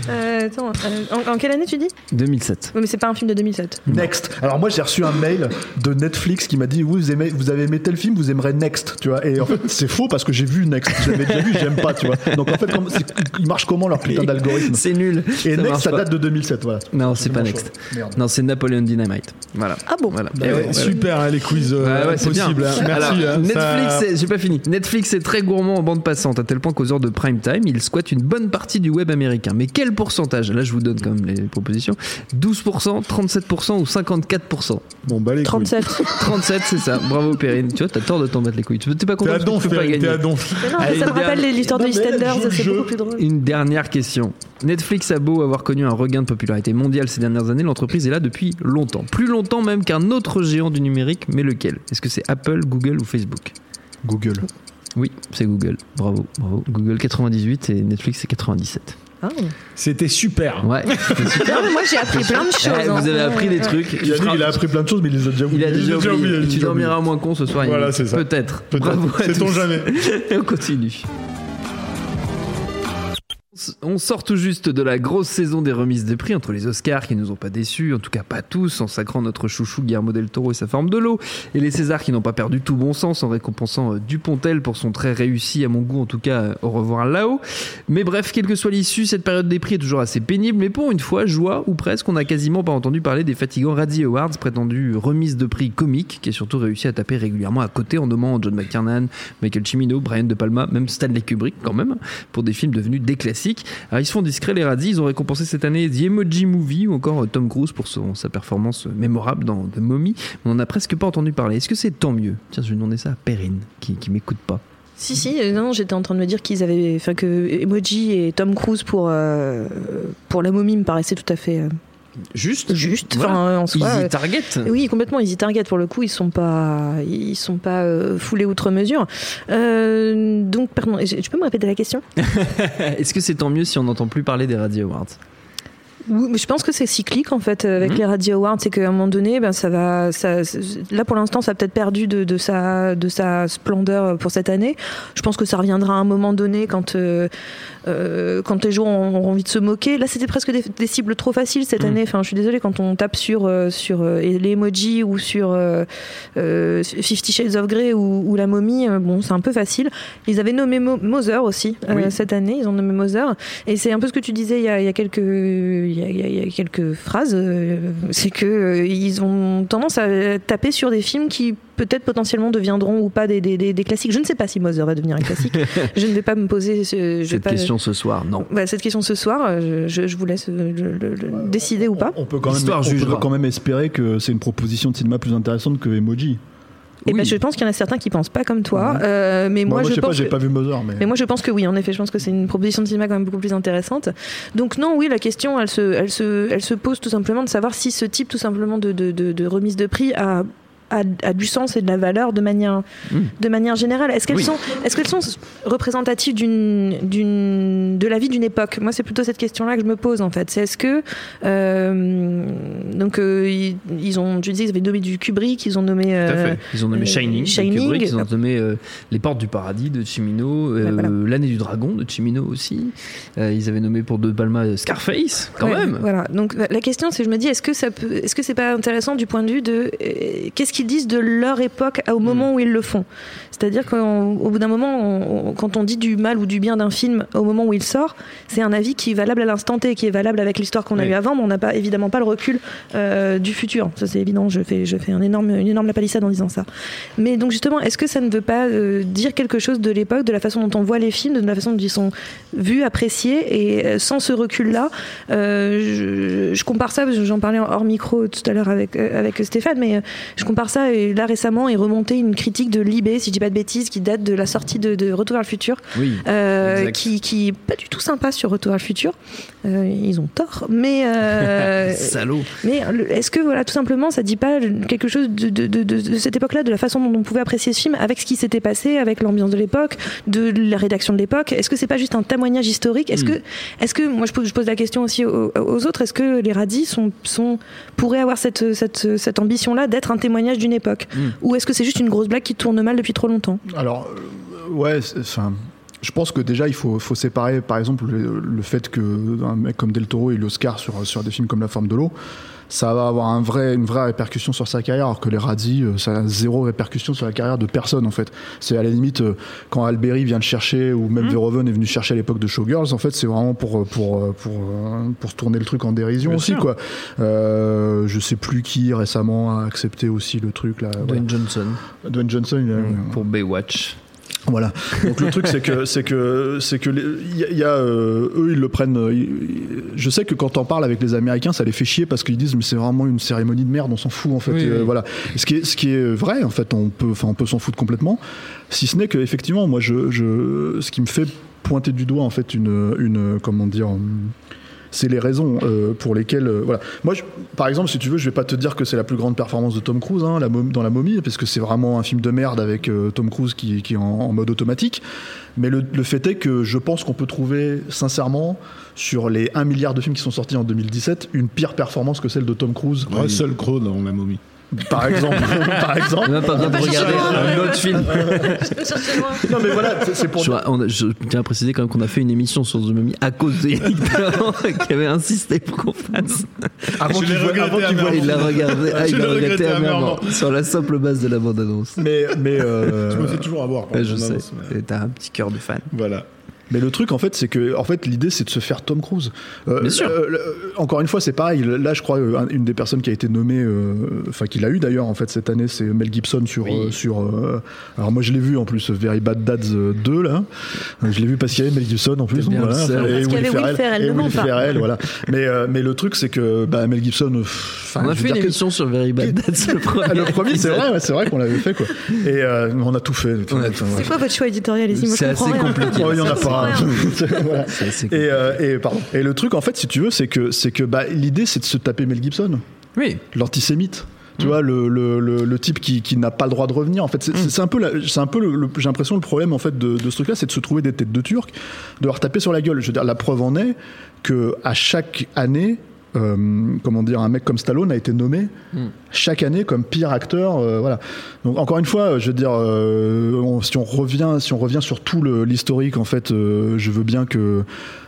Euh, attends, euh, en, en quelle année tu dis? 2007. Oui, mais c'est pas un film de 2007. Next. Alors moi j'ai reçu un mail de Netflix qui m'a dit vous aimez, vous avez aimé tel film, vous aimerez Next, tu vois. Et en fait c'est faux parce que j'ai vu Next, je l'avais déjà vu, j'aime pas, tu vois. Donc en fait comme, c'est- il marche comment leur putain d'algorithme? C'est nul. Et ça Next ça pas. date de 2007, voilà. Non, c'est pas Next. Merde. Non, c'est Napoleon Dynamite. Voilà. Ah bon Voilà. Bah ouais, ouais, ouais. Super, hein, les quiz euh, bien. possibles. hein. Merci. Alors, hein, Netflix, ça- c'est- pas fini. Netflix est très gourmand en bande passante, à tel point qu'aux heures de prime time, il squatte une bonne partie du web américain. Mais quel pourcentage? Là, je vous donne quand même les propositions 12%, 37% ou 54% Bon, bah les couilles. 37. 37, c'est ça. Bravo, Perrine. Tu vois, t'as tort de t'en battre les couilles. Tu t'es pas T'es content à donf, tu peux pas à gagner. non, Allez, ça me rappelle l'histoire de EastEnders, c'est beaucoup plus drôle. Une dernière question. Netflix a beau avoir connu un regain de popularité mondiale ces dernières années, l'entreprise est là depuis longtemps. Plus longtemps même qu'un autre géant du numérique, mais lequel? Est-ce que c'est Apple, Google ou Facebook? Google. Oui, c'est Google. Bravo, bravo. Google 98 et Netflix c'est 97. Ah. C'était super. Ouais. c'est super. Non, mais moi j'ai appris plein de choses. Ouais, hein. vous avez appris des trucs. Il a dit qu'il a appris plein de choses mais il les a déjà Il oubliées. a déjà déjà oublié. oublié, il a Tu déjà dormiras moins con ce soir. Voilà, c'est ça. Peut-être. Peut-être. Bravo. à Sait-on jamais. Et on continue. On sort tout juste de la grosse saison des remises de prix entre les Oscars qui nous ont pas déçus, en tout cas pas tous, en sacrant notre chouchou Guillermo del Toro et sa forme de l'eau, et les Césars qui n'ont pas perdu tout bon sens en récompensant euh, Dupontel pour son très réussi, à mon goût en tout cas, euh, au revoir là-haut. Mais bref, quelle que soit l'issue, cette période des prix est toujours assez pénible, mais pour une fois, joie ou presque, on n'a quasiment pas entendu parler des fatigants Razzie Awards, prétendus remises de prix comiques, qui a surtout réussi à taper régulièrement à côté en nommant John McTiernan, Michael Cimino, Brian De Palma, même Stanley Kubrick quand même, pour des films devenus des Alors ils se font discrets les Razzies, ils ont récompensé cette année The Emoji Movie ou encore euh, Tom Cruise pour sa performance mémorable dans The Mummy. On n'en a presque pas entendu parler. Est-ce que c'est tant mieux? Tiens, je vais demander ça à Perrine, qui, qui m'écoute pas. Si, si, euh, non, j'étais en train de me dire qu'ils avaient. Enfin, que Emoji et Tom Cruise pour, euh, pour la momie me paraissaient tout à fait euh, Juste juste. Voilà. Enfin, en soi. Easy euh, Target Oui, complètement. Easy Target pour le coup, ils sont pas, ils sont pas euh, foulés outre mesure. Euh, donc, pardon, tu peux me répéter la question? Est-ce que c'est tant mieux si on n'entend plus parler des Radio Awards? Oui, mais je pense que c'est cyclique en fait avec Mhm. les Radio Awards, c'est qu'à un moment donné, ben ça va, ça, là pour l'instant, ça a peut-être perdu de, de sa, de sa splendeur pour cette année. Je pense que ça reviendra à un moment donné quand, euh, euh, quand les gens auront envie de se moquer. Là, c'était presque des, des cibles trop faciles cette Mhm. année. Enfin, je suis désolée quand on tape sur euh, sur euh, les emojis ou sur Fifty Shades of Grey ou, ou la momie. bon, c'est un peu facile. Ils avaient nommé Mo- Mother aussi Oui. cette année. Ils ont nommé Mother. Et c'est un peu ce que tu disais il y a, il y a quelques, il y a, il y quelques phrases. c'est que ils ont tendance à taper sur des films qui peut-être potentiellement deviendront ou pas des, des, des- des classiques. Je ne sais pas si Mother va devenir un classique. je ne vais pas me poser ce- je vais Cette pas- question ce soir, non. Bah, cette question ce soir, je, je vous laisse euh, le, le- le décider ou pas. On peut quand même, on peut quand même espérer que c'est une proposition de cinéma plus intéressante que Emoji. Et Oui. ben, je pense qu'il y en a certains qui pensent pas comme toi, euh, mais Moi, moi, moi, je je sais pas, pense j'ai que- pas vu Mother, mais. Mais moi, je pense que oui, en effet, je pense que c'est une proposition de cinéma quand même beaucoup plus intéressante. Donc non, oui, la question, elle se, elle se, elle se pose tout simplement de savoir si ce type, tout simplement, de, de, de, de remise de prix a, a, a du sens et de la valeur de manière, Mm. de manière générale. Est-ce qu'elles Oui. sont, est-ce qu'elles sont représentatives d'une, d'une, de la vie d'une époque? Moi, c'est plutôt cette question-là que je me pose en fait. C'est est-ce que euh, donc euh, ils, ils ont, tu disais, ils avaient nommé du Kubrick, ils ont nommé Tout à euh, fait. Ils ont nommé euh, Shining, Shining. Kubrick, ils ont nommé Les Portes du Paradis de Cimino, voilà. L'année du Dragon de Cimino aussi. Ils avaient nommé pour De Palma Scarface, quand Ouais, même. Voilà. Donc la question, c'est, je me dis, est-ce que ça peut, est-ce que c'est pas intéressant du point de vue de qu'est-ce qu'ils disent de leur époque au moment où ils le font. C'est-à-dire qu'au bout d'un moment, on- on- quand on dit du mal ou du bien d'un film au moment où il sort, c'est un avis qui est valable à l'instant T, qui est valable avec l'histoire qu'on a eue avant, mais on n'a pas évidemment pas le recul euh, du futur. Ça c'est évident. Je fais, je fais un énorme, une énorme lapalissade en disant ça. Mais donc justement, est-ce que ça ne veut pas euh, dire quelque chose de l'époque, de la façon dont on voit les films, de la façon dont ils sont vus, appréciés, et euh, sans ce recul-là, je, je compare ça, j'en parlais hors micro tout à l'heure avec, avec Stéphane, mais je compare ça, et là récemment est remontée une critique de Libé, si je dis pas de bêtises, qui date de la sortie de, de Retour vers le futur, Oui. euh, qui, qui est pas du tout sympa sur Retour vers le futur. Euh, ils ont tort, mais euh, Salaud. mais est-ce que voilà tout simplement ça dit pas quelque chose de, cette époque-là, de la façon dont on pouvait apprécier ce film, avec ce qui s'était passé, avec l'ambiance de l'époque, de la rédaction de l'époque? Est-ce que c'est pas juste un témoignage historique? Est-ce que est-ce que moi je pose, je pose la question aussi aux, aux autres Est-ce que les radis sont, sont pourraient avoir cette cette, cette ambition-là d'être un témoignage d'une époque. Ou est-ce que c'est juste une grosse blague qui tourne mal depuis trop longtemps? Alors, euh, ouais, enfin. Je pense que déjà il faut, faut séparer par exemple le, le fait que un mec comme Del Toro ait eu l'Oscar sur, sur des films comme La forme de l'eau, ça va avoir un vrai, une vraie répercussion sur sa carrière, alors que les radis, euh, ça a zéro répercussion sur la carrière de personne en fait. C'est à la limite euh, quand Alberi vient le chercher ou même Verhoeven est venu chercher à l'époque de Showgirls, en fait c'est vraiment pour pour pour euh, pour se tourner le truc en dérision Bien aussi sûr. quoi. Euh, je sais plus qui récemment a accepté aussi le truc là. voilà. Dwayne Johnson Dwayne Johnson, il a- pour Baywatch. Voilà. Donc le truc c'est que c'est que c'est que les- il y a, euh, eux ils le prennent. euh, ils- je sais que quand on parle avec les Américains, ça les fait chier parce qu'ils disent mais c'est vraiment une cérémonie de merde, on s'en fout en fait. Oui, Et, euh. Voilà. Ce qui est ce qui est vrai en fait, on peut enfin on peut s'en foutre complètement. Si ce n'est que effectivement moi je, je ce qui me fait pointer du doigt en fait une une comment dire hum, c'est les raisons euh, pour lesquelles euh, voilà. Moi par exemple si tu veux je vais pas te dire que c'est la plus grande performance de Tom Cruise hein, dans la momie parce que c'est vraiment un film de merde avec euh, Tom Cruise qui, est en, en mode automatique. Mais le, le fait est que je pense qu'on peut trouver sincèrement sur les 1 milliard de films qui sont sortis en 2017 une pire performance que celle de Tom Cruise. Russell Crowe dans La momie. Par exemple par exemple Même pas besoin de regarder un autre film. non mais voilà c'est- pour Je, on a- je tiens à préciser quand même qu'on a fait une émission sur The Mummy à cause de qui avait insisté pour qu'on fasse. avant qu'il voit- avant qu'il voit-. Il l'a regardé, ah, il l'a regretté amèrement sur la simple base de la bande-annonce. mais mais euh, Je me fais toujours avoir. je sais. T'as un petit cœur de fan. Voilà. Mais le truc, en fait, c'est que, en fait, l'idée, c'est de se faire Tom Cruise. Euh, Bien sûr. euh, euh, encore une fois, c'est pareil. Là, je crois, un- une des personnes qui a été nommée, euh, enfin, qui l'a eu d'ailleurs, en fait, cette année, c'est Mel Gibson sur, Oui. euh, sur. euh, alors moi, je l'ai vu en plus, Very Bad Dads euh, 2 là. Je l'ai vu parce qu'il y avait Mel Gibson en plus. Bien. Et Parce qu'il y avait Will Ferrell, et Will. Ferrell, voilà. Mais euh, mais le truc, c'est que bah, Mel Gibson. On a fait une dire que- émission sur Very Bad Dads, le premier. Ah, le premier, c'est vrai, ouais, c'est vrai qu'on l'avait fait quoi. Et euh, on a tout fait. Enfin, C'est quoi votre choix éditorial? Ici C'est assez compliqué. Il y en a pas. Voilà. Et, euh, et, pardon. et le truc, en fait, si tu veux, c'est que, c'est que bah, l'idée, c'est de se taper Mel Gibson, Oui. l'antisémite. Mm. Tu vois, le, le, le, le type qui, qui n'a pas le droit de revenir. En fait, c'est c'est un peu, la- c'est un peu le, le- j'ai l'impression, le problème en fait de, de ce truc-là, c'est de se trouver des têtes de Turcs, de leur taper sur la gueule. Je veux dire, la preuve en est que à chaque année, euh, comment dire, un mec comme Stallone a été nommé Mm. chaque année comme pire acteur. euh, voilà. Donc encore une fois, je veux dire, euh, on- si on revient, si on revient sur tout l'historique, en fait, je veux bien que,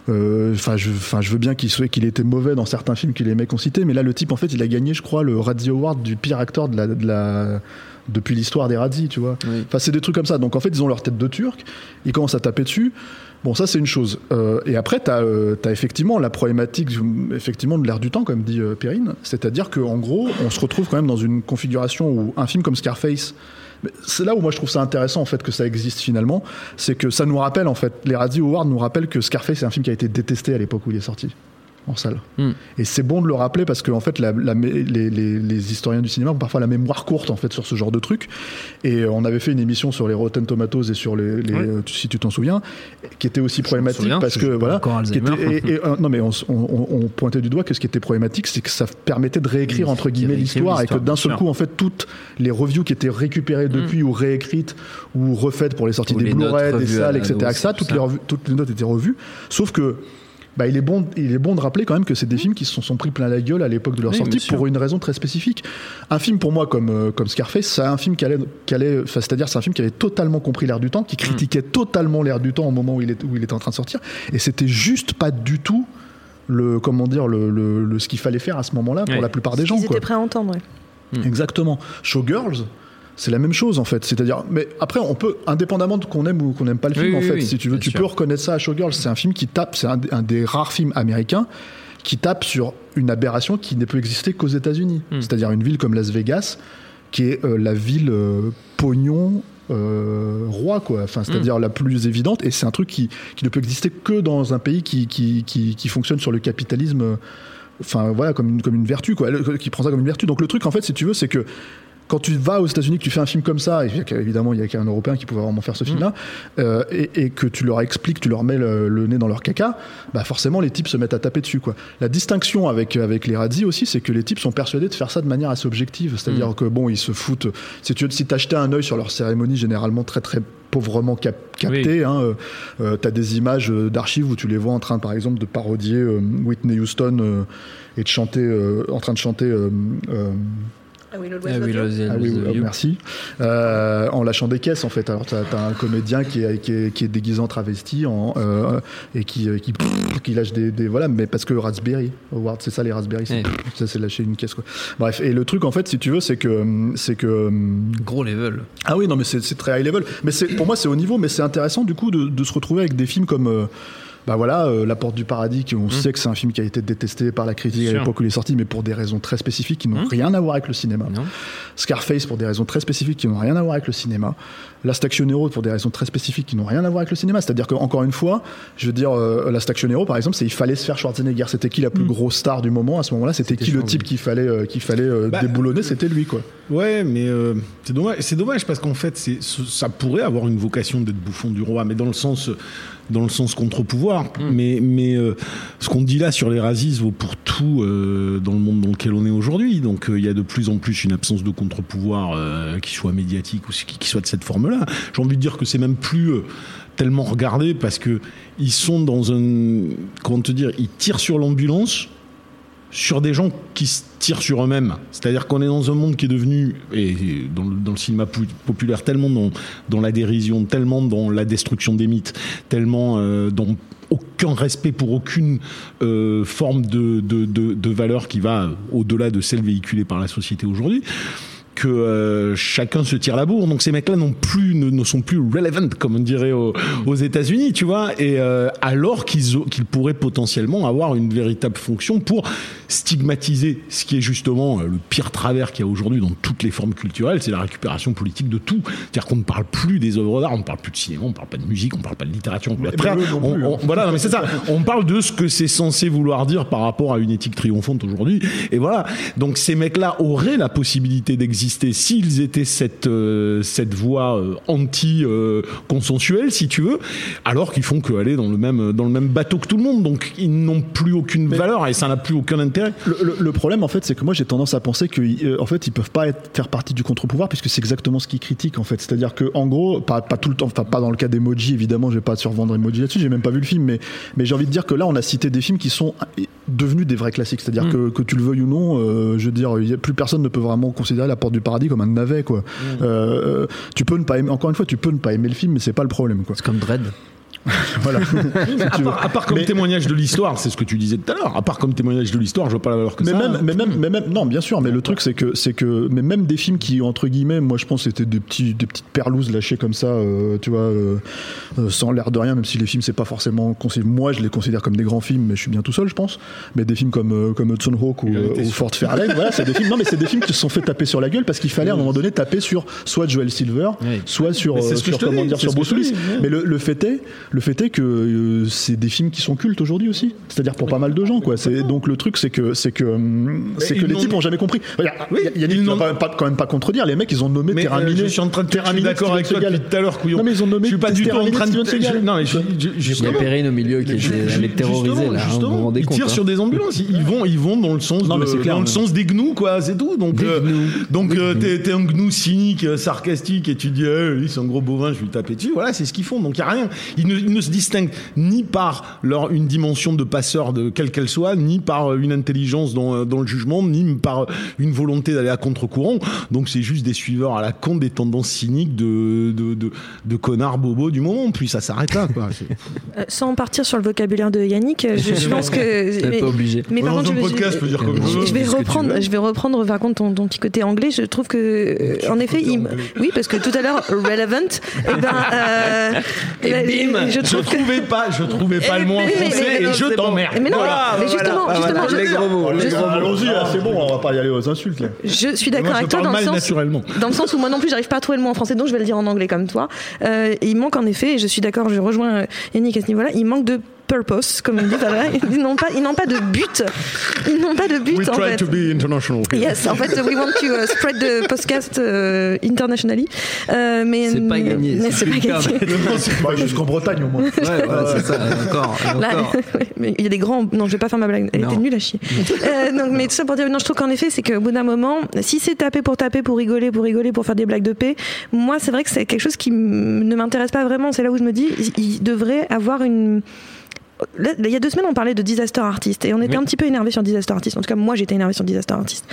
enfin, je, veux bien qu'il soit, qu'il ait été mauvais dans certains films les mecs ont cités, mais là, le type, en fait, il a gagné, je crois, le Razzie Award du pire acteur de la, de la depuis l'histoire des Razzie, tu vois. Oui. Enfin, c'est des trucs comme ça. Donc en fait, ils ont leur tête de turc, ils commencent à taper dessus. Bon, ça c'est une chose. Euh, et après, tu as, effectivement la problématique effectivement de l'air du temps, comme dit euh, Perrine. C'est-à-dire qu'en gros, on se retrouve quand même dans une configuration où un film comme Scarface. C'est là où moi je trouve ça intéressant en fait que ça existe finalement, c'est que ça nous rappelle en fait, les Razzie Awards nous rappellent que Scarface c'est un film qui a été détesté à l'époque où il est sorti en salle. Hmm. Et c'est bon de le rappeler parce que en fait, la- la- les, les- les historiens du cinéma ont parfois la mémoire courte en fait sur ce genre de truc. Et on avait fait une émission sur les Rotten Tomatoes et sur les, les- Oui. euh, si tu t'en souviens, qui était aussi problématique souviens, parce que voilà, qui était- et- et, euh, non mais on, pointait du doigt que ce qui était problématique, c'est que ça permettait de réécrire entre guillemets l'histoire et que d'un seul coup en fait toutes les reviews qui étaient récupérées depuis ou réécrites ou refaites pour les sorties Ou des Blu-ray, des salles, etc. ça, tout toutes les revues- toutes les notes étaient revues. Sauf que bah, il, est bon, il est bon de rappeler quand même que c'est des films qui se sont, sont pris plein la gueule à l'époque de leur Oui, sortie pour une raison très spécifique. Un film pour moi comme, euh, comme Scarface, c'est un film qui allait, qui allait- c'est-à-dire c'est un film qui avait totalement compris l'air du temps, qui critiquait totalement l'air du temps au moment où il, est, où il était en train de sortir, et c'était juste pas du tout le comment dire le, le- le- ce qu'il fallait faire à ce moment-là pour la plupart des Ils gens. étaient quoi. prêts à entendre. ouais. Exactement. Showgirls, c'est la même chose en fait. C'est-à-dire, mais après, on peut, indépendamment de qu'on aime ou qu'on n'aime pas le Oui, film, en oui, fait, oui, si tu veux, tu sûr. peux reconnaître ça à Showgirls. C'est un film qui tape, c'est un, un des rares films américains qui tape sur une aberration qui ne peut exister qu'aux États-Unis. Hmm. C'est-à-dire une ville comme Las Vegas, qui est euh, la ville euh, pognon. euh, roi quoi enfin c'est-à-dire la plus évidente et c'est un truc qui, qui ne peut exister que dans un pays qui, qui, qui, qui fonctionne sur le capitalisme enfin voilà comme une, comme une vertu quoi qui prend ça comme une vertu donc le truc en fait si tu veux c'est que quand tu vas aux États-Unis, que tu fais un film comme ça, et évidemment il y a qu'un Européen qui pouvait vraiment faire ce film-là, euh, et, et que tu leur expliques, tu leur mets le, le nez dans leur caca, bah forcément les types se mettent à taper dessus. Quoi. La distinction avec, avec les Radzi aussi, c'est que les types sont persuadés de faire ça de manière assez objective. C'est-à-dire que bon, ils se foutent. Si tu si t'achetais un œil sur leur cérémonie, généralement très très pauvrement cap- capté, hein, euh, euh, t'as des images euh, d'archives où tu les vois en train, par exemple, de parodier Whitney Houston et de chanter, euh, en train de chanter. Euh, euh, Ah oui, ah merci. Euh, en lâchant des caisses, en fait. Alors, t'as as un comédien qui est, qui est, qui est déguisé en travesti en, euh, et qui, qui, qui lâche des, des- Voilà, mais parce que Raspberry, Howard, c'est ça les Raspberry, c'est- Ouais. ça c'est lâcher une caisse, quoi. Bref, et le truc, en fait, si tu veux, c'est que. C'est que Gros level. ah oui, non, mais c'est très high level. Mais pour moi, c'est haut niveau, mais c'est intéressant du coup de, de se retrouver avec des films comme. euh, bah voilà, euh, La Porte du Paradis, qui on sait que c'est un film qui a été détesté par la critique à l'époque où il est sorti, mais pour des raisons très spécifiques qui n'ont Hum. rien à voir avec le cinéma. Non. Scarface pour des raisons très spécifiques qui n'ont rien à voir avec le cinéma. Last Action Hero pour des raisons très spécifiques qui n'ont rien à voir avec le cinéma. C'est-à-dire qu'encore une fois, je veux dire, euh, Last Action Hero par exemple, c'est il fallait se faire Schwarzenegger. C'était qui la plus grosse star du moment à ce moment-là? C'était qui le type qu'il fallait, euh, qu'il fallait euh, Bah, déboulonner? C'était lui, quoi. Ouais, mais euh, c'est dommage. C'est dommage parce qu'en fait, ça pourrait avoir une vocation d'être bouffon du roi, mais dans le sens dans le sens contre-pouvoir. Mais mais euh, ce qu'on dit là sur les racistes vaut pour tout euh, dans le monde dans lequel on est aujourd'hui. Donc euh, il y a de plus en plus une absence de contre-pouvoir euh, qui soit médiatique ou qui, qui soit de cette forme-là. J'ai envie de dire que c'est même plus euh, tellement regardé parce que ils sont dans un comment te dire, ils tirent sur l'ambulance sur des gens qui se tirent sur eux-mêmes. C'est-à-dire qu'on est dans un monde qui est devenu, et dans le, cinéma populaire, tellement dans, dans la dérision, tellement dans la destruction des mythes, tellement euh, dans aucun respect pour aucune euh, forme de, de, de, de valeur qui va au-delà de celle véhiculée par la société aujourd'hui que euh, chacun se tire la bourre. Donc ces mecs-là non plus ne, ne sont plus relevant, comme on dirait au- aux États-Unis, tu vois. Et euh, alors qu'ils pourraient potentiellement avoir une véritable fonction pour stigmatiser ce qui est justement euh, le pire travers qu'il y a aujourd'hui dans toutes les formes culturelles, c'est la récupération politique de tout. C'est-à-dire qu'on ne parle plus des œuvres d'art, on ne parle plus de cinéma, on ne parle pas de musique, on ne parle pas de littérature. on- eux non on- on- hein. voilà, non, mais c'est ça. On parle de ce que c'est censé vouloir dire par rapport à une éthique triomphante aujourd'hui. Et voilà. Donc ces mecs-là auraient la possibilité d'exister s'ils étaient cette euh, cette voie euh, anti euh, consensuelle, si tu veux, alors qu'ils font que aller dans le même dans le même bateau que tout le monde. Donc ils n'ont plus aucune valeur et ça n'a plus aucun intérêt. Le, le- le problème, en fait, c'est que moi, j'ai tendance à penser que, euh, en fait, ils peuvent pas être, faire partie du contre-pouvoir puisque c'est exactement ce qu'ils critiquent, en fait. C'est-à-dire que, en gros, pas, pas tout le temps, enfin, pas dans le cas d'Emoji, évidemment, je vais pas survendre Emoji là-dessus, j'ai même pas vu le film, mais, mais j'ai envie de dire que là, on a cité des films qui sont devenus des vrais classiques. C'est-à-dire que, que tu le veuilles ou non, euh, je veux dire, il y a- plus personne ne peut vraiment considérer La Porte du Paradis comme un navet, quoi. Euh, tu peux ne pas aimer, encore une fois, tu peux ne pas aimer le film, mais c'est pas le problème, quoi. C'est comme Dread. Voilà. À part, à part comme Mais- témoignage de l'histoire, c'est ce que tu disais tout à l'heure. À part comme témoignage de l'histoire, je vois pas la valeur que mais ça. même, a. mais même, mais même, non, bien sûr, mais le truc c'est que, c'est que, mais même des films qui entre guillemets, moi je pense c'était des petits, des petites perlouses lâchées comme ça, euh, tu vois, euh, euh, sans l'air de rien, même si les films c'est pas forcément, considéré- moi je les considère comme des grands films, mais je suis bien tout seul, je pense. Mais des films comme euh, comme Hudson Hawk ou, euh, ou Fort Fairlane, voilà, c'est des films, non mais c'est des films qui se sont fait taper sur la gueule parce qu'il fallait à un moment donné taper sur soit Joel Silver, Oui. soit sur, euh, ce que sur comment dis, dire sur Bruce. Mais le, le fait est, le fait est que euh, c'est des films qui sont cultes aujourd'hui aussi. C'est-à-dire pour pas mal de gens, quoi. C'est donc le truc, c'est que c'est que hum, c'est ils que les n'ont- types ont jamais compris. Regarde, Oui, Yannick, ils tu vas n'ont- pas, pas- quand même pas contredire. Les mecs, ils ont nommé Mais euh, je suis en train de Miné, d'accord avec toi depuis tout à l'heure, couillon. Non, mais ils ont nommé je suis pas du tout en train de. Je- Non, mais je, je, je- Il y a Perrine au milieu qui est justement, là, hein, vous vous rendez ils tirent hein. sur des ambulances, ils ils vont, ils vont dans le sens, dans le sens des gnous, quoi, c'est tout. Donc, euh, donc euh, t'es, un gnou cynique, euh, sarcastique, et tu dis, eh, lui, c'est un gros bovin, je vais le taper dessus. Voilà, c'est ce qu'ils font. Donc, il y a rien. Ils ne, ils ne se distinguent ni par leur une dimension de passeur de quelle qu'elle soit, ni par une intelligence dans, dans le jugement, ni par une volonté d'aller à contre-courant. Donc c'est juste des suiveurs à la con des tendances cyniques de de, de, de connards bobos du moment. Puis ça s'arrête là. Quoi. Euh, sans partir sur le vocabulaire de Yannick, je, je pense que. Mais- pas obligé. Mais par contre, je, vais- podcast, je peux dire comme je je- vais reprendre, je vais reprendre par contre ton, ton petit côté anglais. Je trouve que, euh, en effet, il, oui, parce que tout à l'heure, relevant, et ben, euh, Et là, je Je trouve que. trouvais pas, je trouvais pas le mot en français mais- et je t'emmerde. Mais non, Voilà, mais justement, voilà, justement. Allons-y, c'est bon, on va pas y aller aux insultes. Je suis d'accord avec toi dans le sens. naturellement. Dans le sens où moi non plus j'arrive pas à trouver le mot en français donc je vais le dire en anglais comme toi. Euh, il manque en effet, et je suis d'accord, je rejoins euh, Yannick à ce niveau-là, il manque de purpose, comme on dit, voilà. ils n'ont pas, ils n'ont pas de but, ils n'ont pas de but We en try fait. to be international. Yes, en fait, we want to uh, spread the podcast uh, internationally. Euh, mais C'est pas gagné, Mais c'est pas gagné. Bah, Jusqu'en Bretagne au moins. Ouais, ouais, c'est ça, encore, Là, encore. ouais, mais il y a des grands. Non, je vais pas faire ma blague. Elle Non. était nulle à chier. Euh, donc, mais tout ça pour dire, non, je trouve qu'en effet, c'est qu'au bout d'un moment, si c'est taper pour taper, pour rigoler, pour rigoler, pour faire des blagues de paix, moi, c'est vrai que c'est quelque chose qui ne m'intéresse pas vraiment. C'est là où je me dis, il devrait avoir une. Là, il y a deux semaines, on parlait de disaster artist et on était un petit peu énervé sur disaster artist. En tout cas, moi, j'étais énervé sur disaster artist.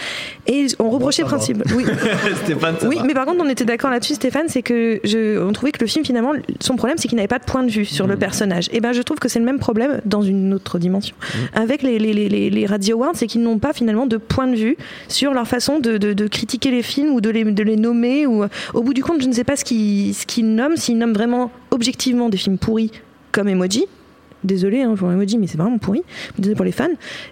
Et on reprochait va. principe. Oui. Stéphane, ça Oui, va. mais par contre, on était d'accord là-dessus, Stéphane, c'est que je, on trouvait que le film, finalement, son problème, c'est qu'il n'avait pas de point de vue sur le personnage. Et ben, je trouve que c'est le même problème dans une autre dimension avec les, les, les, les, les Radio Awards, c'est qu'ils n'ont pas finalement de point de vue sur leur façon de, de, de critiquer les films ou de les, de les nommer. Ou, au bout du compte, je ne sais pas ce qu'ils ce qu'ils nomment, s'ils nomment vraiment objectivement des films pourris comme Emoji. Désolé hein, pour Emoji, mais c'est vraiment pourri. Désolé pour les fans.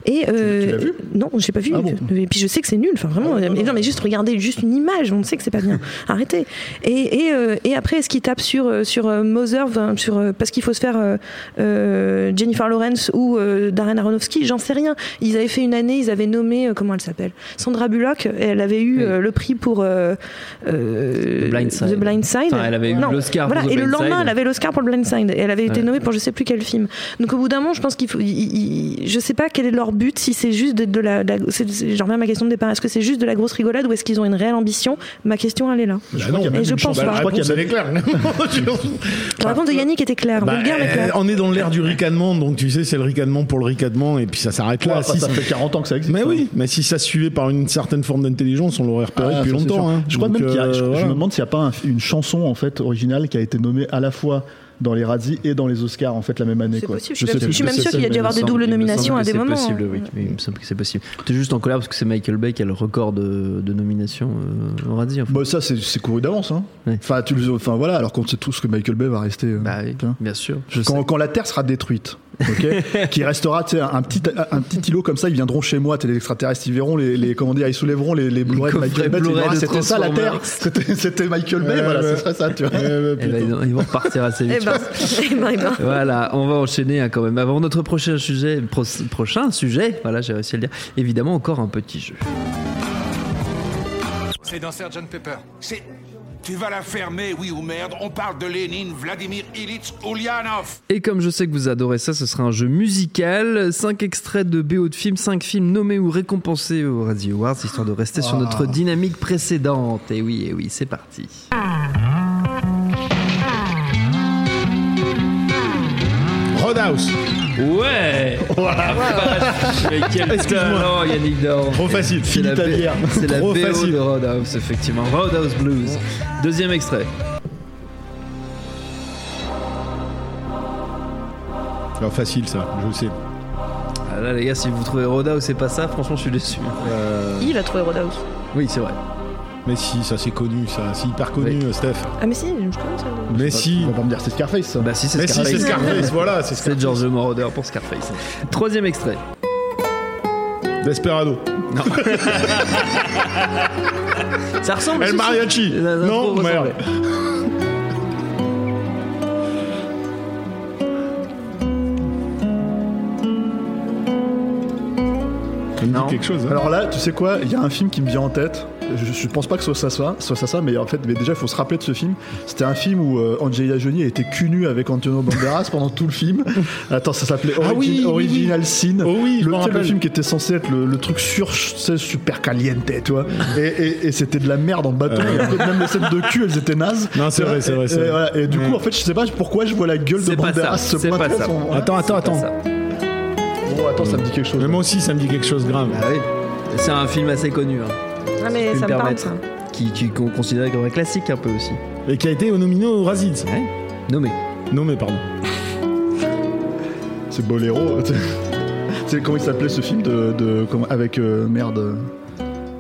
Et euh, tu l'as vu Non, j'ai pas vu. Ah bon Et puis je sais que c'est nul. Enfin vraiment. mais non, mais juste regardez juste une image, on sait que c'est pas bien. Arrêtez. Et, et, euh, et après, est-ce qu'ils tapent sur euh, sur euh, Mother, sur euh, parce qu'il faut se faire euh, euh, Jennifer Lawrence ou euh, Darren Aronofsky J'en sais rien. Ils avaient fait une année, ils avaient nommé euh, comment elle s'appelle? Sandra Bullock. Elle avait eu Oui. euh, le prix pour euh, euh, The Blind Side. The Blind Side. Enfin, elle avait eu Non, l'Oscar pour Voilà. The Et le Blind lendemain, Side. elle avait l'Oscar pour le Blind Side. Et elle avait été Ouais. nommée pour je sais plus quel film. Donc au bout d'un moment, je pense qu'il faut. il- il- je sais pas quel est leur but. Si c'est juste de, de la. la- J'en reviens à ma question de départ. Est-ce que c'est juste de la grosse rigolade ou est-ce qu'ils ont une réelle ambition? Ma question, elle est là. Bah crois qu'il y a non, même Et je une pense pas. je crois qu'il y a elle est claire. La réponse de Yannick était claire. Bah, euh, claire. on est dans l'ère du ricanement, donc tu sais, c'est le ricanement pour le ricanement, et puis ça s'arrête là. Ouais, Si ça ça- fait 40 ans que ça existe. mais hein. oui, mais si ça se suivait par une certaine forme d'intelligence, on l'aurait repéré Ah, depuis longtemps. hein. Je crois Donc, même qu'il y a. euh, je, je voilà. me demande s'il n'y a pas un- une chanson en fait originale qui a été nommée à la fois dans les Razzies et dans les Oscars en fait la même année. Quoi. possible, je suis sais même- plus. je suis même sais sûre qu'il y a dû avoir des doubles nominations à des moments. C'est possible, hein. oui. Oui, Il me semble que c'est possible. T'es juste en colère parce que c'est Michael Bay qui a le record de, de nominations, euh, on va dire. Bah, ça c'est couru d'avance. Hein. Ouais. Enfin, tu le- enfin voilà, alors qu'on sait tous que Michael Bay va rester. euh, Bah oui, bien sûr. Je quand, sais. quand la Terre sera détruite, qui restera tu sais, un petit un petit îlot comme ça, ils viendront chez moi, les extraterrestres, ils verront les, les comment dire, ils soulèveront les, les Blu-ray de Michael Bay, ah, c'était ça la Terre, c'était Michael Bay, voilà, ce serait ça, tu vois. Euh, Eh ben, ils vont repartir assez vite. Eh ben, eh ben. Voilà, on va enchaîner hein, quand même. Avant notre prochain sujet, pro- prochain sujet, voilà, j'ai réussi à le dire. Évidemment, encore un petit jeu. C'est dans Sgt Pepper. C'est. Tu vas la fermer, oui ou merde. On parle de Lénine, Vladimir Ilitch, Ulyanov. Et comme je sais que vous adorez ça, ce sera un jeu musical. 5 extraits de BO de films, 5 films nommés ou récompensés aux Radio Awards, histoire de rester sur notre dynamique précédente. Et oui, et oui, c'est parti. Roadhouse. Ouais Mais quel Excuse-moi. talent, Yannick Dahan Trop facile. C'est Finis la, bière. c'est la Trop BO facile. de Roadhouse, effectivement. Roadhouse Blues. Deuxième extrait. Ah, facile ça, je sais. Ah là, les gars, si vous trouvez Roadhouse, c'est pas ça, franchement, je suis déçu. Il a trouvé Roadhouse? Oui, c'est vrai. Mais si, ça c'est connu, ça, c'est hyper connu, Oui. Steph. Ah mais si, je connais ça. Mais si. On va pas me dire c'est Scarface ça. Bah, si, c'est Mais si, c'est Scarface. Scarface, voilà, c'est C'est Scarface. George Moroder pour Scarface. Troisième extrait. Desperado. Ça ressemble. El. Mariachi. Non, merde. ressemblait. Ça me dit Non. quelque chose. hein. Alors là, tu sais quoi, il y a un film qui me vient en tête. Je, je pense pas que ce soit ça, soit ça, ça, mais en fait, mais déjà, il faut se rappeler de ce film. C'était un film où euh, Angelina Jolie était cul nue avec Antonio Banderas pendant tout le film. Attends, ça s'appelait Ah oui, oui, Original Sin. Oh oui, je le, le film qui était censé être le, le truc sur, super caliente, tu vois. Et, et- et c'était de la merde en en fait, même les scènes de cul, elles étaient nazes. Non, c'est vrai, c'est vrai, Et, vrai. voilà. Et du coup, en fait, je sais pas pourquoi je vois la gueule de Banderas se pointer son- Attends, attends, attends. Bon, attends, ça me dit quelque chose. Mais moi aussi, ça me dit quelque chose de grave. Ah oui. C'est un film assez connu, hein, Ah, mais ça me me parle, permettre. ça. qui, qui qu'on considérait comme un classique un peu aussi. Et qui a été nominé au Razzies. Ouais. Nommé. Mais pardon. C'est Boléro. tu sais. Tu sais, comment il s'appelait ce film de, de- comment- avec euh, merde.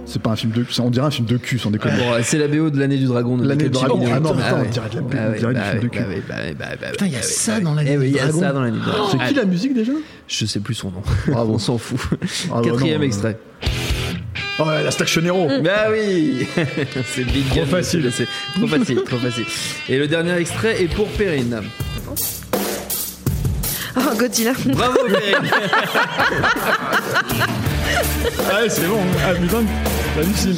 C'est pas un film de cul, on dirait un film de cul sans déconner. Bon, c'est la BO de l'année du dragon. de L'année du dragon. Ah non, Ah on dirait de la- Ah on ouais, dirait du bah film de cul. bah bah bah Putain, il y a bah ça ouais. dans l'année Eh du il y a dragon. ça dans l'année du dragon. C'est qui Allez, la musique déjà? Je sais plus son nom. On s'en fout. Ah bah Quatrième non, extrait. Oh, ouais, la Station Hero. Bah oui C'est Big Trop Gun, facile. c'est- Trop facile, trop facile. Et le dernier extrait est pour Perrine. Oh, Godzilla. Bravo Perrine Ah, ouais, c'est bon. Ah, putain, hallucine.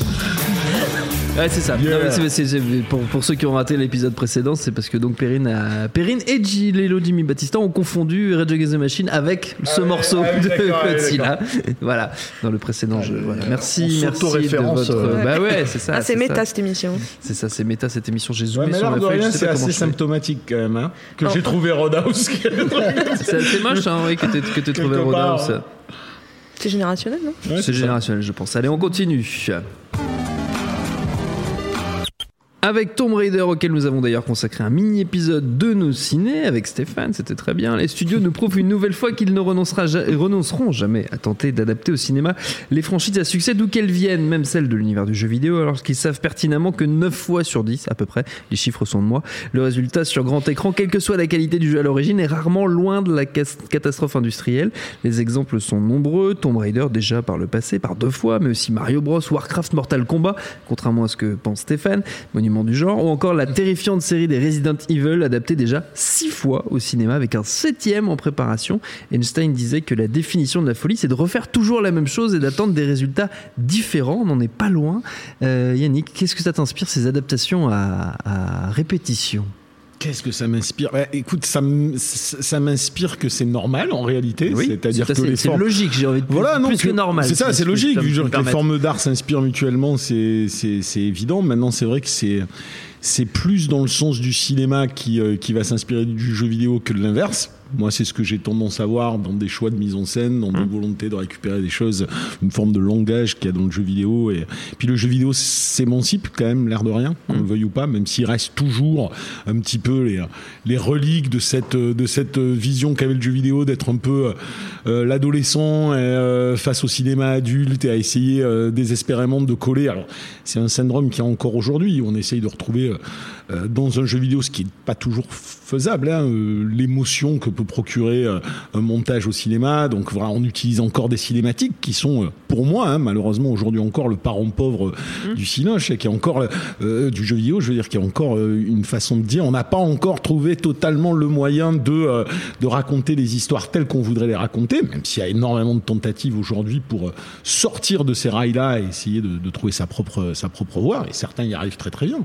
Ouais, c'est ça. Yeah. Non, mais c'est- c'est- c'est- pour, pour ceux qui ont raté l'épisode précédent, c'est parce que donc Perrine, a, Perrine et Gilelo Jimmy Batista ont confondu Rage Against the Machine avec ce ouais, morceau ah oui, de Godzilla. voilà, dans le précédent jeu. Voilà. Merci, merci de votre. euh. Bah ouais, c'est ça. Ah, c'est ça. méta cette émission. C'est ça, c'est méta cette émission. J'ai Ouais, zoomé mais sur de feuille. c'est assez symptomatique quand même. Hein, que Oh. j'ai trouvé Roadhouse. C'est assez moche, hein, oui, que tu que t'aies trouvé Roadhouse. C'est générationnel, non? C'est générationnel, je pense. Allez, on continue. Avec Tomb Raider, auquel nous avons d'ailleurs consacré un mini-épisode de nos ciné avec Stéphane, c'était très bien. Les studios nous prouvent une nouvelle fois qu'ils ne renonceront jamais à tenter d'adapter au cinéma les franchises à succès d'où qu'elles viennent, même celles de l'univers du jeu vidéo, alors qu'ils savent pertinemment que 9 fois sur 10, à peu près, les chiffres sont de moi, le résultat sur grand écran, quelle que soit la qualité du jeu à l'origine, est rarement loin de la catastrophe industrielle. Les exemples sont nombreux, Tomb Raider déjà par le passé, par deux fois, mais aussi Mario Bros, Warcraft, Mortal Kombat, contrairement à ce que pense Stéphane, du genre, ou encore la terrifiante série des Resident Evil, adaptée déjà six fois au cinéma, avec un septième en préparation. Einstein disait que la définition de la folie, c'est de refaire toujours la même chose et d'attendre des résultats différents. On n'en est pas loin. Euh, Yannick, qu'est-ce que ça t'inspire, ces adaptations à, à répétition? Qu'est-ce que ça m'inspire? Bah, Écoute, ça, m'inspire que c'est normal en réalité. C'est-à-dire c'est que les formes. logique, j'ai envie de plus, Voilà, non, plus que normal. C'est ça, c'est logique. dire me que les permettre. formes d'art s'inspirent mutuellement, c'est c'est- c'est évident. Maintenant, c'est vrai que c'est c'est plus dans le sens du cinéma qui, euh, qui va s'inspirer du jeu vidéo que de l'inverse. Moi, c'est ce que j'ai tendance à voir dans des choix de mise en scène, dans Mmh. des volontés de récupérer des choses, une forme de langage qu'il y a dans le jeu vidéo. Et puis le jeu vidéo s'émancipe quand même, l'air de rien, qu'on Mmh. le veuille ou pas, même s'il reste toujours un petit peu les, les reliques de cette, de cette vision qu'avait le jeu vidéo d'être un peu euh, l'adolescent euh, face au cinéma adulte et à essayer euh, désespérément de coller. Alors, c'est un syndrome qui est encore aujourd'hui. On essaye de retrouver euh, dans un jeu vidéo ce qui n'est pas toujours faisable, hein, euh, l'émotion que peut procurer euh, un montage au cinéma. Donc voilà, on utilise encore des cinématiques qui sont, euh, pour moi, hein, malheureusement aujourd'hui encore, le parent pauvre euh, du cinoche, et qui est encore euh, du jeu vidéo. Je veux dire qu'il y a encore une façon de dire. On n'a pas encore trouvé totalement le moyen de euh, de raconter les histoires telles qu'on voudrait les raconter, même s'il y a énormément de tentatives aujourd'hui pour sortir de ces rails-là et essayer de, de trouver sa propre sa propre voie. Et certains y arrivent très très bien.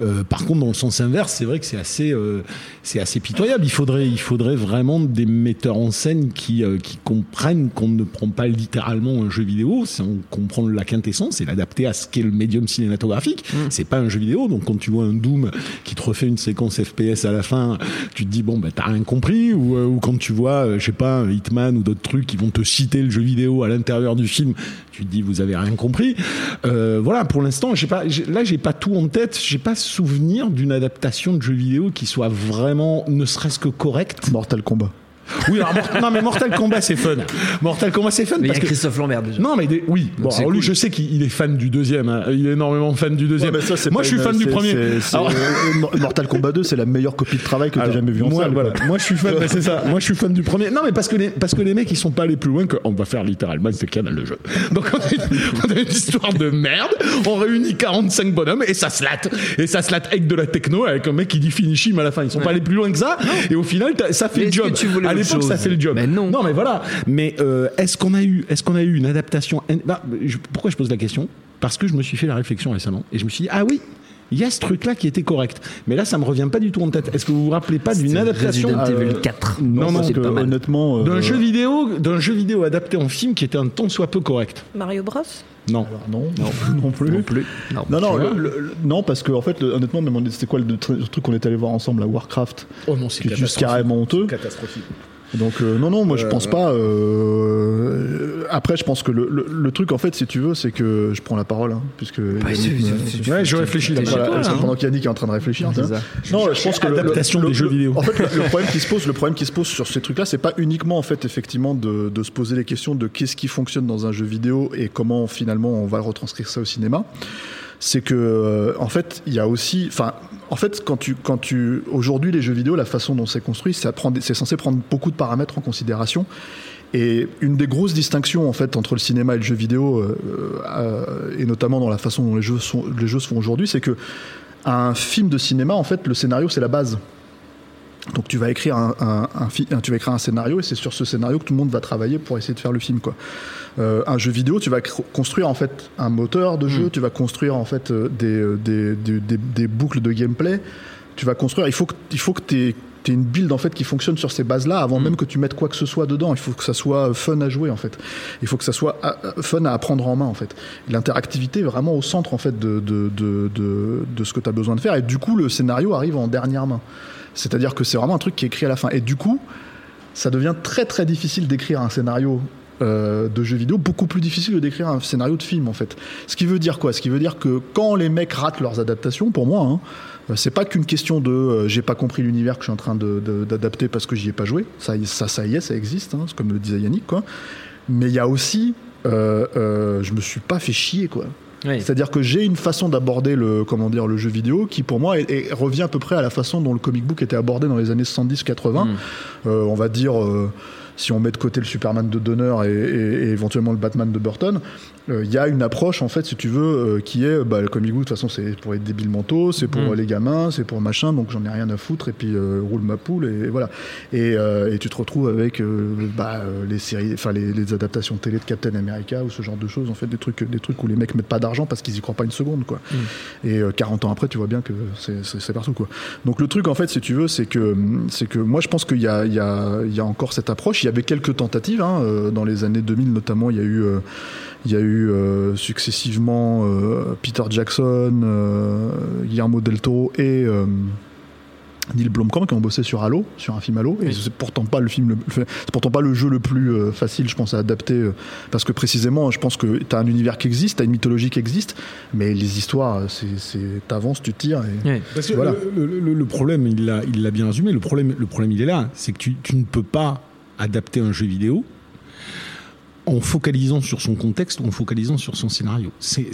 Euh, par contre, dans le sens inverse, c'est vrai que c'est assez euh, c'est assez pitoyable. Il faudrait il faudrait vraiment des metteurs en scène qui euh, qui comprennent qu'on ne prend pas littéralement un jeu vidéo, c'est on comprend la quintessence et l'adapter à ce qu'est le médium cinématographique. C'est pas un jeu vidéo, donc quand tu vois un Doom qui te refait une séquence FPS à la fin, tu te dis bon bah t'as rien compris ou, euh, ou quand tu vois je sais pas un Hitman ou d'autres trucs qui vont te citer le jeu vidéo à l'intérieur du film, tu dis vous avez rien compris. Euh, voilà pour l'instant j'ai pas là j'ai pas tout en tête, j'ai pas souvenir d'une adaptation de jeu vidéo qui soit vraiment ne serait-ce que correcte. Mortal Kombat. Oui alors Mort- non mais Mortal Kombat c'est fun. Mortal Kombat c'est fun Mais il y parce a que Christophe Lambert déjà. non, mais des- oui. Bon, alors lui, je sais qu'il est fan du deuxième. hein. Il est énormément fan du deuxième. Ouais, mais ça, c'est Moi, je suis une- fan du premier. Alors- euh, Mortal Kombat 2, c'est la meilleure copie de travail que tu alors, jamais vu en moi, salle. voilà. Moi, je suis fan. bah, c'est ça. Moi, je suis fan du premier. Non, mais parce que les, parce que les mecs, ils sont pas allés plus loin que on va faire littéralement ce qu'il y a dans le jeu. Donc, on a, une, on a une histoire de merde. On réunit 45 bonhommes et ça se latte. Et ça se latte avec de la techno, avec un mec qui dit finish him à la fin. Ils sont pas allés plus loin que ça. Et au final, ça fait le job. que tu voulais à autre l'époque, ça chose. fait le job. Mais non. Non, mais voilà. Mais euh, est-ce qu'on a eu, est-ce qu'on a eu une adaptation bah, je- Pourquoi je pose la question? Parce que je me suis fait la réflexion récemment et je me suis dit ah oui. Il y a ce truc-là qui était correct. Mais là, ça me revient pas du tout en tête. Est-ce que vous vous rappelez pas d'une adaptation Resident Evil euh, 4. Non, non, que, pas mal. honnêtement. euh, d'un jeu vidéo, d'un jeu vidéo adapté en film qui était un tant soit peu correct Mario Bros? Non. alors non, non, non plus. Non plus. Non. Non, non, Tu vois le- le- le- non, parce que en fait, le- honnêtement, même c'était quoi le, tr- le truc qu'on est allé voir ensemble à Warcraft Oh non, c'est juste carrément honteux. catastrophique. Donc euh, non, non, moi je Euh, pense pas. euh, Après, je pense que le, le- le truc, en fait, si tu veux, c'est que je prends la parole, hein, puisque. Bah, Yannick c'est- me- c'est- c'est- Ouais, je réfléchis là. Voilà, toi, hein. pendant qu'Yannick est en train de réfléchir. Ça. Non, je pense que le- Adaptation le- des jeux vidéo. En fait, le, le problème qui se pose, le problème qui se pose sur ces trucs-là, c'est pas uniquement en fait effectivement de, de se poser les questions de qu'est-ce qui fonctionne dans un jeu vidéo et comment finalement on va retranscrire ça au cinéma. C'est que euh, en fait, il y a aussi, en fait, quand tu, quand tu, aujourd'hui les jeux vidéo, la façon dont c'est construit, c'est censé prendre beaucoup de paramètres en considération. Et une des grosses distinctions en fait entre le cinéma et le jeu vidéo, euh, euh, et notamment dans la façon dont les jeux, sont, les jeux se font aujourd'hui, c'est que un film de cinéma, en fait, le scénario c'est la base. Donc tu vas écrire un, un- un tu vas écrire un scénario et c'est sur ce scénario que tout le monde va travailler pour essayer de faire le film quoi. Euh, un jeu vidéo, tu vas construire en fait un moteur de jeu, tu vas construire en fait euh, des, euh, des, des, des- boucles de gameplay. Tu vas construire. Il faut que il faut que tu aies une build en fait qui fonctionne sur ces bases-là avant même que tu mettes quoi que ce soit dedans. Il faut que ça soit fun à jouer en fait. Il faut que ça soit ah, ah, fun à apprendre en main en fait. L'interactivité est vraiment au centre en fait de de, de, de, de ce que tu as besoin de faire et du coup le scénario arrive en dernière main. C'est-à-dire que c'est vraiment un truc qui est écrit à la fin. Et du coup, ça devient très très difficile d'écrire un scénario euh, de jeu vidéo, beaucoup plus difficile de d'écrire un scénario de film en fait. Ce qui veut dire quoi? Ce qui veut dire que quand les mecs ratent leurs adaptations, pour moi, hein, euh, c'est pas qu'une question de euh, j'ai pas compris l'univers que je suis en train d'adapter parce que j'y ai pas joué. Ça, ça, ça y est, ça existe, hein, comme le disait Yannick. Mais il y a aussi, euh, euh, je me suis pas fait chier, quoi. Oui. C'est-à-dire que j'ai une façon d'aborder le, comment dire, le jeu vidéo qui, pour moi, est- est- revient à peu près à la façon dont le comic book était abordé dans les années 70-80. Mm. Euh, on va dire, euh, si on met de côté le Superman de Donner et, et- et éventuellement le Batman de Burton, il y a une approche, en fait, si tu veux, euh, qui est, bah, le comic book, de toute façon, c'est pour les débiles mentaux, c'est pour Mm. euh, les gamins, c'est pour machin, donc j'en ai rien à foutre, et puis euh, roule ma poule, et, voilà. Et, euh, et tu te retrouves avec euh, bah, euh, les séries, enfin les, les adaptations télé de Captain America ou ce genre de choses, en fait, des trucs, des trucs où les mecs mettent pas d'argent parce qu'ils y croient pas une seconde, quoi. Et euh, 40 ans après, tu vois bien que c'est- partout, quoi. Donc le truc, en fait, si tu veux, c'est que, c'est que moi, je pense qu'il y a, il y, a, il y a encore cette approche. Il y avait quelques tentatives, hein, euh, dans les années 2000 notamment, il y a eu. Il y a eu euh, successivement euh, Peter Jackson, euh, Guillermo del Toro et euh, Neil Blomkamp qui ont bossé sur Halo, sur un film Halo. Et c'est pourtant pas le film, le- c'est pourtant pas le jeu le plus euh, facile, je pense, à adapter, euh, parce que précisément, je pense que t'as un univers qui existe, t'as une mythologie qui existe, mais les histoires, c'est, c'est t'avances, tu tires. Et... Ouais. Parce que Voilà. le- le problème, il l'a, il l'a bien résumé. Le problème, le problème, il est là, c'est que tu, tu ne peux pas adapter un jeu vidéo en focalisant sur son contexte ou en focalisant sur son scénario. C'est,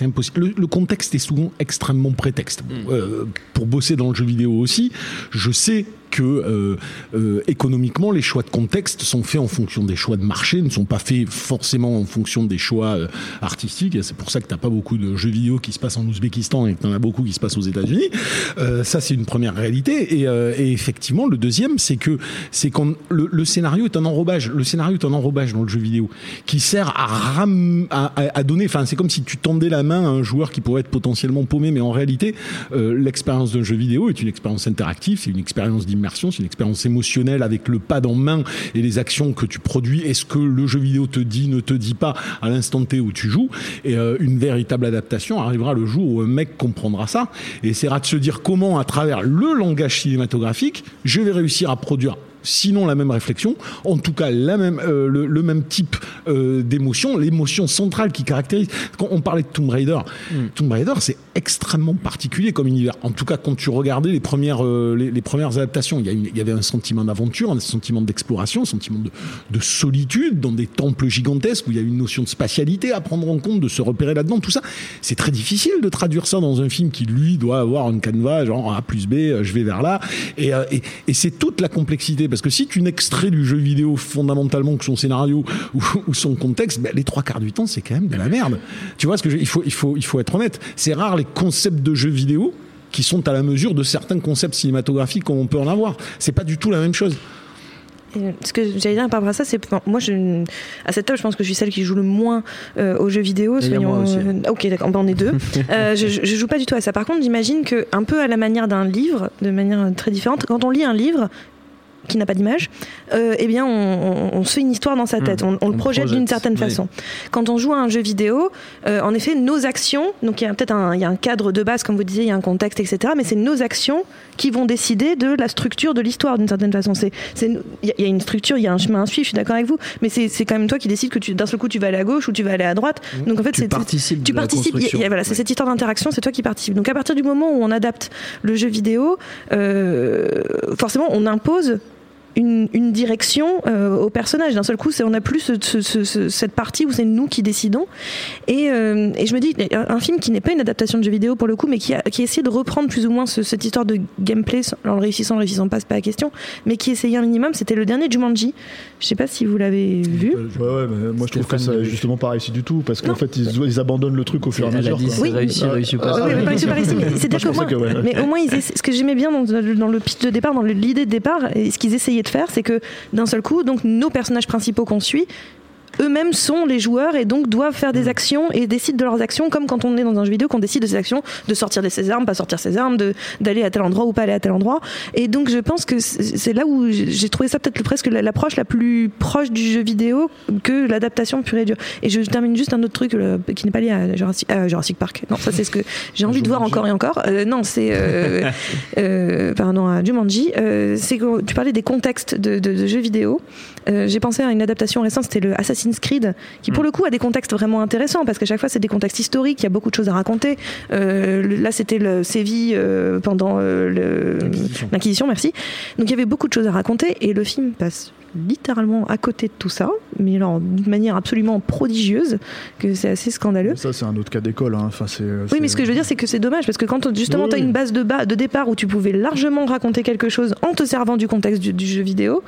impossible. Le, le contexte est souvent extrêmement prétexte. Bon, euh, pour bosser dans le jeu vidéo aussi, je sais que euh, euh, économiquement, les choix de contexte sont faits en fonction des choix de marché, ne sont pas faits forcément en fonction des choix euh, artistiques. C'est pour ça que t'as pas beaucoup de jeux vidéo qui se passent en Ouzbékistan et que t'en as beaucoup qui se passent aux États-Unis. Ça, c'est une première réalité. Et, et effectivement, le deuxième, c'est que c'est quand le, scénario est un enrobage. Le scénario est un enrobage dans le jeu vidéo qui sert à ram, à donner. Enfin, c'est comme si tu tendais la main à un joueur qui pourrait être potentiellement paumé, mais en réalité, euh, l'expérience d'un jeu vidéo est une expérience interactive, c'est une expérience d'immersion, c'est une expérience émotionnelle avec le pad en main et les actions que tu produis. Est-ce que le jeu vidéo te dit, ne te dit pas à l'instant T où tu joues? Et euh, une véritable adaptation arrivera le jour où un mec comprendra ça et essaiera de se dire comment, à travers le langage cinématographique, je vais réussir à produire sinon la même réflexion, en tout cas la même, euh, le, le même type euh, d'émotion, l'émotion centrale qui caractérise. Quand on parlait de Tomb Raider, Tomb Raider c'est extrêmement particulier comme univers. En tout cas, quand tu regardais les premières, euh, les, les premières adaptations, il y, a une- il y avait un sentiment d'aventure, un sentiment d'exploration, un sentiment de, de solitude dans des temples gigantesques où il y a une notion de spatialité à prendre en compte, de se repérer là-dedans. Tout ça, c'est très difficile de traduire ça dans un film qui lui doit avoir une canevas genre A plus B, je vais vers là. Et, et, et c'est toute la complexité parce que si tu n'extrais du jeu vidéo fondamentalement que son scénario ou, ou son contexte, ben, les trois quarts du temps c'est quand même de la merde. Tu vois ce que je, il faut il faut il faut être honnête. C'est rare les concepts de jeux vidéo qui sont à la mesure de certains concepts cinématographiques comme on peut en avoir. C'est pas du tout la même chose. Et ce que j'allais dire par rapport à ça, c'est moi, je, à cette table, je pense que je suis celle qui joue le moins euh, aux jeux vidéo. Aussi. euh, ok, d'accord, ben, on est deux. Euh, je, je joue pas du tout à ça. Par contre, j'imagine que un peu à la manière d'un livre, de manière très différente, quand on lit un livre qui n'a pas d'image, euh, eh bien, on, on- on se fait une histoire dans sa tête. On, on le projette projette, d'une certaine oui. façon. Quand on joue à un jeu vidéo, euh, en effet, nos actions, donc il y a peut-être un, il y a un cadre de base, comme vous disiez, il y a un contexte, etc. Mais c'est nos actions qui vont décider de la structure de l'histoire d'une certaine façon. Il y a- il y a une structure, il y a un chemin à suivre. Je suis d'accord avec vous, mais c'est, quand même toi qui décides que d'un seul coup, tu vas aller à gauche ou tu vas aller à droite. Donc en fait, Tu participes tu participes. il y a- construction. il y a- voilà, c'est cette histoire d'interaction, c'est toi qui participes. Donc à partir du moment où on adapte le jeu vidéo, euh, forcément, on impose une, une direction euh, au personnage. D'un seul coup, c'est, on n'a plus ce- ce- ce- ce- cette partie où c'est nous qui décidons. Et, euh, et je me dis, un, film qui n'est pas une adaptation de jeu vidéo pour le coup, mais qui a, qui a essayé de reprendre plus ou moins ce- cette histoire de gameplay, en le réussissant, en le réussissant pas, c'est pas la question, mais qui essayait un minimum, c'était le dernier Jumanji. Je sais pas si vous l'avez vu. Ouais, ouais, mais moi je trouve que ça l'a vu. justement pas réussi du tout parce qu'en fait ils, ils abandonnent le truc au fur et à mesure. Oui. réussi, réussi ou pas. Ah, Oui, oui, mais pas réussi, pas réussi, mais C'est-à-dire Moi, je qu'au moins, pensais que, ouais. mais au moins, ils ce que j'aimais bien dans, dans le pitch de départ, dans l'idée de départ, et ce qu'ils essayaient faire, c'est que d'un seul coup, donc nos personnages principaux qu'on suit, eux-mêmes sont les joueurs et donc doivent faire Mm. des actions et décident de leurs actions comme quand on est dans un jeu vidéo qu'on décide de ses actions de sortir de ses armes pas sortir ses armes d'aller à tel endroit ou pas aller à tel endroit. Et donc je pense que c'est là où j'ai trouvé ça peut-être presque la- l'approche la plus proche du jeu vidéo que l'adaptation pure et dure. Et je termine juste un autre truc euh, qui n'est pas lié à Jurassic, à Jurassic Park. Non ça c'est ce que j'ai envie de voir encore et encore. Euh, non c'est euh, euh, pardon à Jumanji. Euh, c'est que tu parlais des contextes de, de- de jeux vidéo. Euh, j'ai pensé à une adaptation récente, c'était le Assassin's Creed, qui pour le coup a des contextes vraiment intéressants, parce qu'à chaque fois c'est des contextes historiques, il y a beaucoup de choses à raconter. Euh, là c'était le Séville euh, pendant euh, L'Inquisition. l'Inquisition, merci. Donc il y avait beaucoup de choses à raconter, et le film passe littéralement à côté de tout ça, mais alors d'une manière absolument prodigieuse, que c'est assez scandaleux. Ça c'est un autre cas d'école. hein. Enfin, c'est, Oui, mais ce que je veux dire, c'est que c'est dommage parce que quand justement Oui, tu as oui. une base de, bas, de départ où tu pouvais largement raconter quelque chose en te servant du contexte du, du jeu vidéo,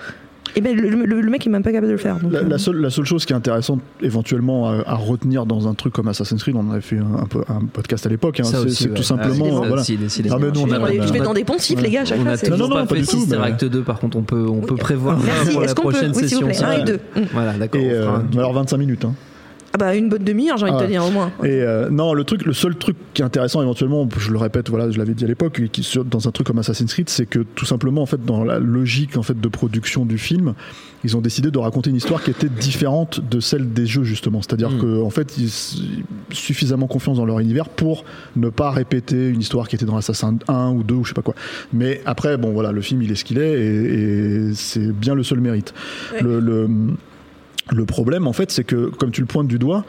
et ben le, le- le mec il est même pas capable de le faire. donc, La, euh, la seule, la seule chose qui est intéressante éventuellement à, à retenir dans un truc comme Assassin's Creed, on avait fait un, un peu- un podcast à l'époque, hein, c'est, c'est ouais. tout Ah, simplement. décidément. voilà. Si. Ah, mais nous, on je a- vais- on a- je vais dans des poncifs, les gars, à chaque On fois. a c'est- toujours Non, non, pas pas fait du tout, Sister mais- Act 2, par contre, on peut, on peut prévoir pour la est-ce qu'on peut prochaine Oui, s'il session. vous plaît, un et deux. Mm. Voilà, d'accord. Euh, alors 25 minutes. Ah bah une bonne demi-heure, j'ai envie de Ah. te dire au moins. Et euh, non, le truc, le seul truc qui est intéressant éventuellement, je le répète, voilà, je l'avais dit à l'époque, dans un truc comme Assassin's Creed, c'est que tout simplement en fait dans la logique en fait de production du film, ils ont décidé de raconter une histoire qui était différente de celle des jeux justement. C'est-à-dire Mm. que en fait ils suffisamment confiance dans leur univers pour ne pas répéter une histoire qui était dans Assassin 1 ou 2 ou je sais pas quoi. Mais après bon voilà, le film il est ce qu'il est et, et c'est bien le seul mérite. Ouais. Le, le le problème, en fait, c'est que, comme tu le pointes du doigt,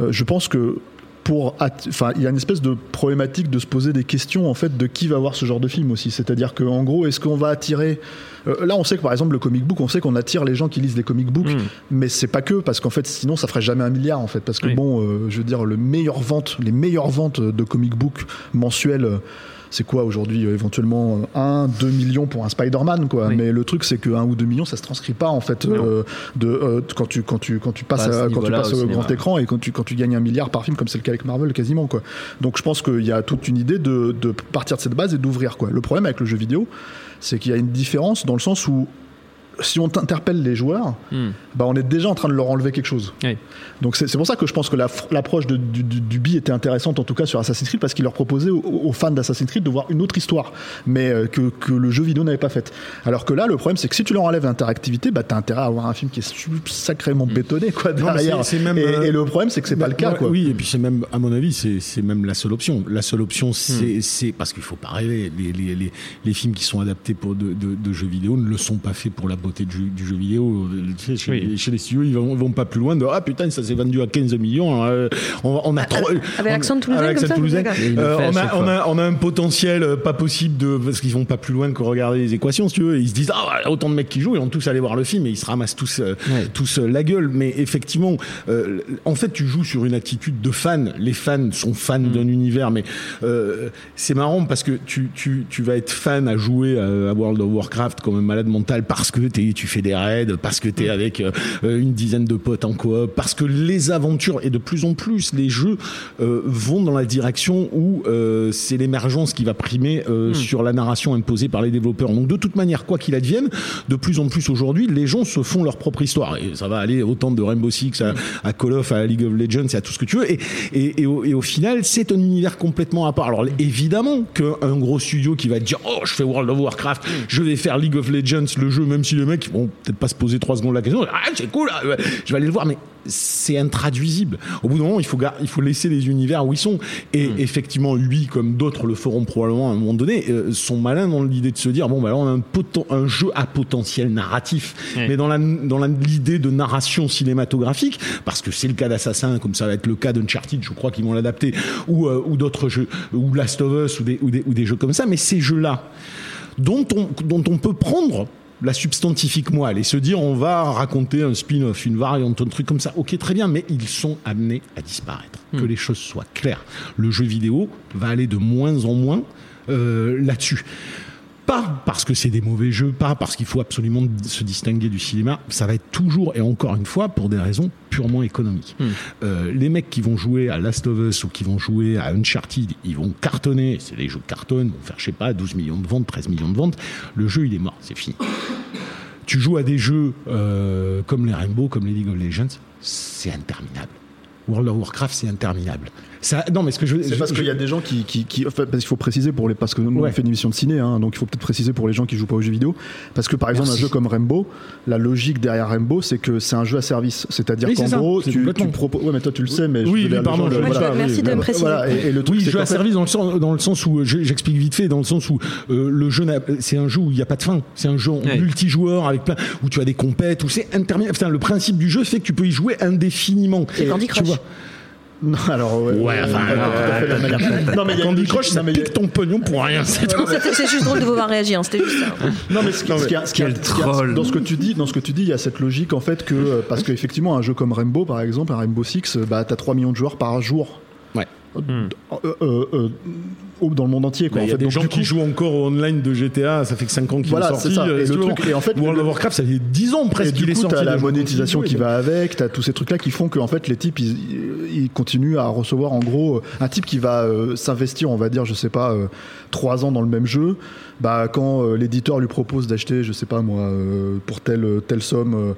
euh, je pense que pour, enfin, il y a une espèce de problématique de se poser des questions en fait de qui va voir ce genre de film aussi. C'est-à-dire que, en gros, est-ce qu'on va attirer euh, Là, on sait que par exemple le comic book, on sait qu'on attire les gens qui lisent des comic books, Mm. mais c'est pas que parce qu'en fait, sinon, ça ferait jamais un milliard en fait. Parce que Oui. bon, euh, je veux dire, le meilleur vente, les meilleures ventes de comic book mensuels. Euh, c'est quoi aujourd'hui euh, éventuellement 1, 2 millions pour un Spider-Man quoi. Oui. Mais le truc c'est que 1 ou 2 millions ça se transcrit pas en fait euh, de euh, quand tu quand tu quand tu passes à quand tu passes au au grand écran et quand tu quand tu gagnes un milliard par film comme c'est le cas avec Marvel quasiment quoi. Donc je pense qu'il y a toute une idée de, de partir de cette base et d'ouvrir quoi. Le problème avec le jeu vidéo, c'est qu'il y a une différence dans le sens où si on interpelle les joueurs, Hmm. bah on est déjà en train de leur enlever quelque chose. Oui. Donc c'est c'est pour ça que je pense que l'approche de- du, du, du bi était intéressante en tout cas sur Assassin's Creed parce qu'il leur proposait aux, aux fans d'Assassin's Creed de voir une autre histoire, mais euh, que, que le jeu vidéo n'avait pas faite. Alors que là, le problème c'est que si tu leur enlèves l'interactivité, bah t'as intérêt à avoir un film qui est sacrément bétonné quoi Mm. Non, derrière. c'est- c'est même, et, euh, et le problème c'est que c'est pas le cas Ouais, quoi. Oui, et puis c'est même, à mon avis, c'est c'est même la seule option. La seule option, c'est Hmm. c'est- parce qu'il faut pas rêver. Les, les, les, les films qui sont adaptés pour de, de, de jeux vidéo ne le sont pas faits pour la du, du jeu vidéo. Tu sais, chez, Oui. chez les studios, ils vont, pas plus loin de ah putain, ça s'est vendu à 15 millions. euh, on, on a trop. avec on- l'accent toulousain avec comme l'accent ça, toulousain. le Euh, on, a, on, a, on a un potentiel euh, pas possible de parce qu'ils vont pas plus loin que regarder les équations, si tu veux. Ils se disent ah autant de mecs qui jouent, ils vont tous aller voir le film et ils se ramassent tous euh, Ouais. tous euh, la gueule. Mais effectivement, euh, en fait, tu joues sur une attitude de fan. Les fans sont fans Mm. d'un univers, mais euh, c'est marrant parce que tu, tu, tu vas être fan à jouer à, à World of Warcraft comme un malade mental parce que tu t'es- tu fais des raids, parce que tu es avec euh, euh, une dizaine de potes en coop, parce que les aventures, et de plus en plus, les jeux euh, vont dans la direction où c'est l'émergence qui va primer euh, sur la narration imposée par les développeurs. Donc de toute manière, quoi qu'il advienne, de plus en plus aujourd'hui, les gens se font leur propre histoire. Et ça va aller autant de Rainbow Six à, à Call of, à League of Legends, et à tout ce que tu veux. Et, et, et au, et au final, c'est un univers complètement à part. Alors évidemment qu'un gros studio qui va te dire oh je fais World of Warcraft, je vais faire League of Legends, le jeu, même si les mecs vont peut-être pas se poser trois secondes la question, ah c'est cool, ah, je vais aller le voir, mais c'est intraduisible. Au bout d'un moment, il faut, il faut laisser les univers où ils sont. Et effectivement, lui, comme d'autres le feront probablement à un moment donné, euh, sont malins dans l'idée de se dire bon, bah là, on a un, poten- un jeu à potentiel narratif, mais dans la- dans l'idée de narration cinématographique, parce que c'est le cas d'Assassin, comme ça va être le cas d'Uncharted, je crois qu'ils vont l'adapter, ou, euh, ou d'autres jeux, ou Last of Us, ou des, ou des, ou des jeux comme ça, mais ces jeux-là, dont on, dont on peut prendre la substantifique moelle et se dire on va raconter un spin-off, une variante, un truc comme ça. Ok, très bien, mais ils sont amenés à disparaître. Que les choses soient claires. Le jeu vidéo va aller de moins en moins euh, là-dessus. Pas parce que c'est des mauvais jeux, pas parce qu'il faut absolument se distinguer du cinéma. Ça va être toujours et encore une fois pour des raisons purement économiques. Euh, les mecs qui vont jouer à Last of Us ou qui vont jouer à Uncharted, ils vont cartonner. C'est les jeux cartonnent, vont faire je sais pas 12 millions de ventes, 13 millions de ventes. Le jeu il est mort, c'est fini. Tu joues à des jeux euh, comme les Rainbow, comme les League of Legends, c'est interminable. World of Warcraft, c'est interminable. Ça, non, mais ce que je C'est je- parce qu'il y a des gens qui, qui, qui- en fait, parce qu'il faut préciser pour les, parce que nous Ouais. on fait une émission de ciné, hein, donc il faut peut-être préciser pour les gens qui jouent pas aux jeux vidéo, parce que par exemple Merci. un jeu comme Rainbow, la logique derrière Rainbow, c'est que c'est un jeu à service, c'est-à-dire Oui, qu'en c'est gros, c'est tu, tu proposes, ouais mais toi tu le sais, mais Oui, je oui, veux pardon, dire, je- voilà. merci de me préciser. Voilà, et, et le truc, Oui, c'est jeu à fait- service dans le sens, dans le sens où je- j'explique vite fait, dans le sens où euh, le jeu, n'a- c'est un jeu où il n'y a pas de fin. C'est un jeu en Ouais. multijoueur avec plein, où tu as des compètes, où c'est interminable. Putain, le principe du jeu fait que tu peux y jouer indéfiniment. C'est Candy Tu Crush. Non, alors ouais, enfin. Non mais il y a Candy Crush, ça a- pique ton pognon pour rien. C'est juste drôle de vous voir réagir, hein, c'était juste ça. Non mais ce qui, troll. dans ce que tu dis, dans ce que tu dis, il y a cette logique en fait que euh, parce qu'effectivement un jeu comme Rainbow par exemple, un Rainbow Six, euh, bah t'as 3 millions de joueurs par jour. Ouais. Euh, euh, euh, dans le monde entier quoi. En Il y a fait. des Donc, gens qui jouent encore au online de GTA, ça fait que 5 ans qu'il Voilà, est sorti. ça. euh, Et le truc- et en fait, World of Warcraft, ça fait 10 ans presque qu'il est sorti. t'as la monétisation qui va avec, t'as tous ces trucs-là qui font qu'en fait les types ils, ils continuent à recevoir en gros euh, un type qui va euh, s'investir, on va dire, je sais pas, euh, trois ans dans le même jeu. Bah quand euh, l'éditeur lui propose d'acheter, je sais pas moi, pour telle telle somme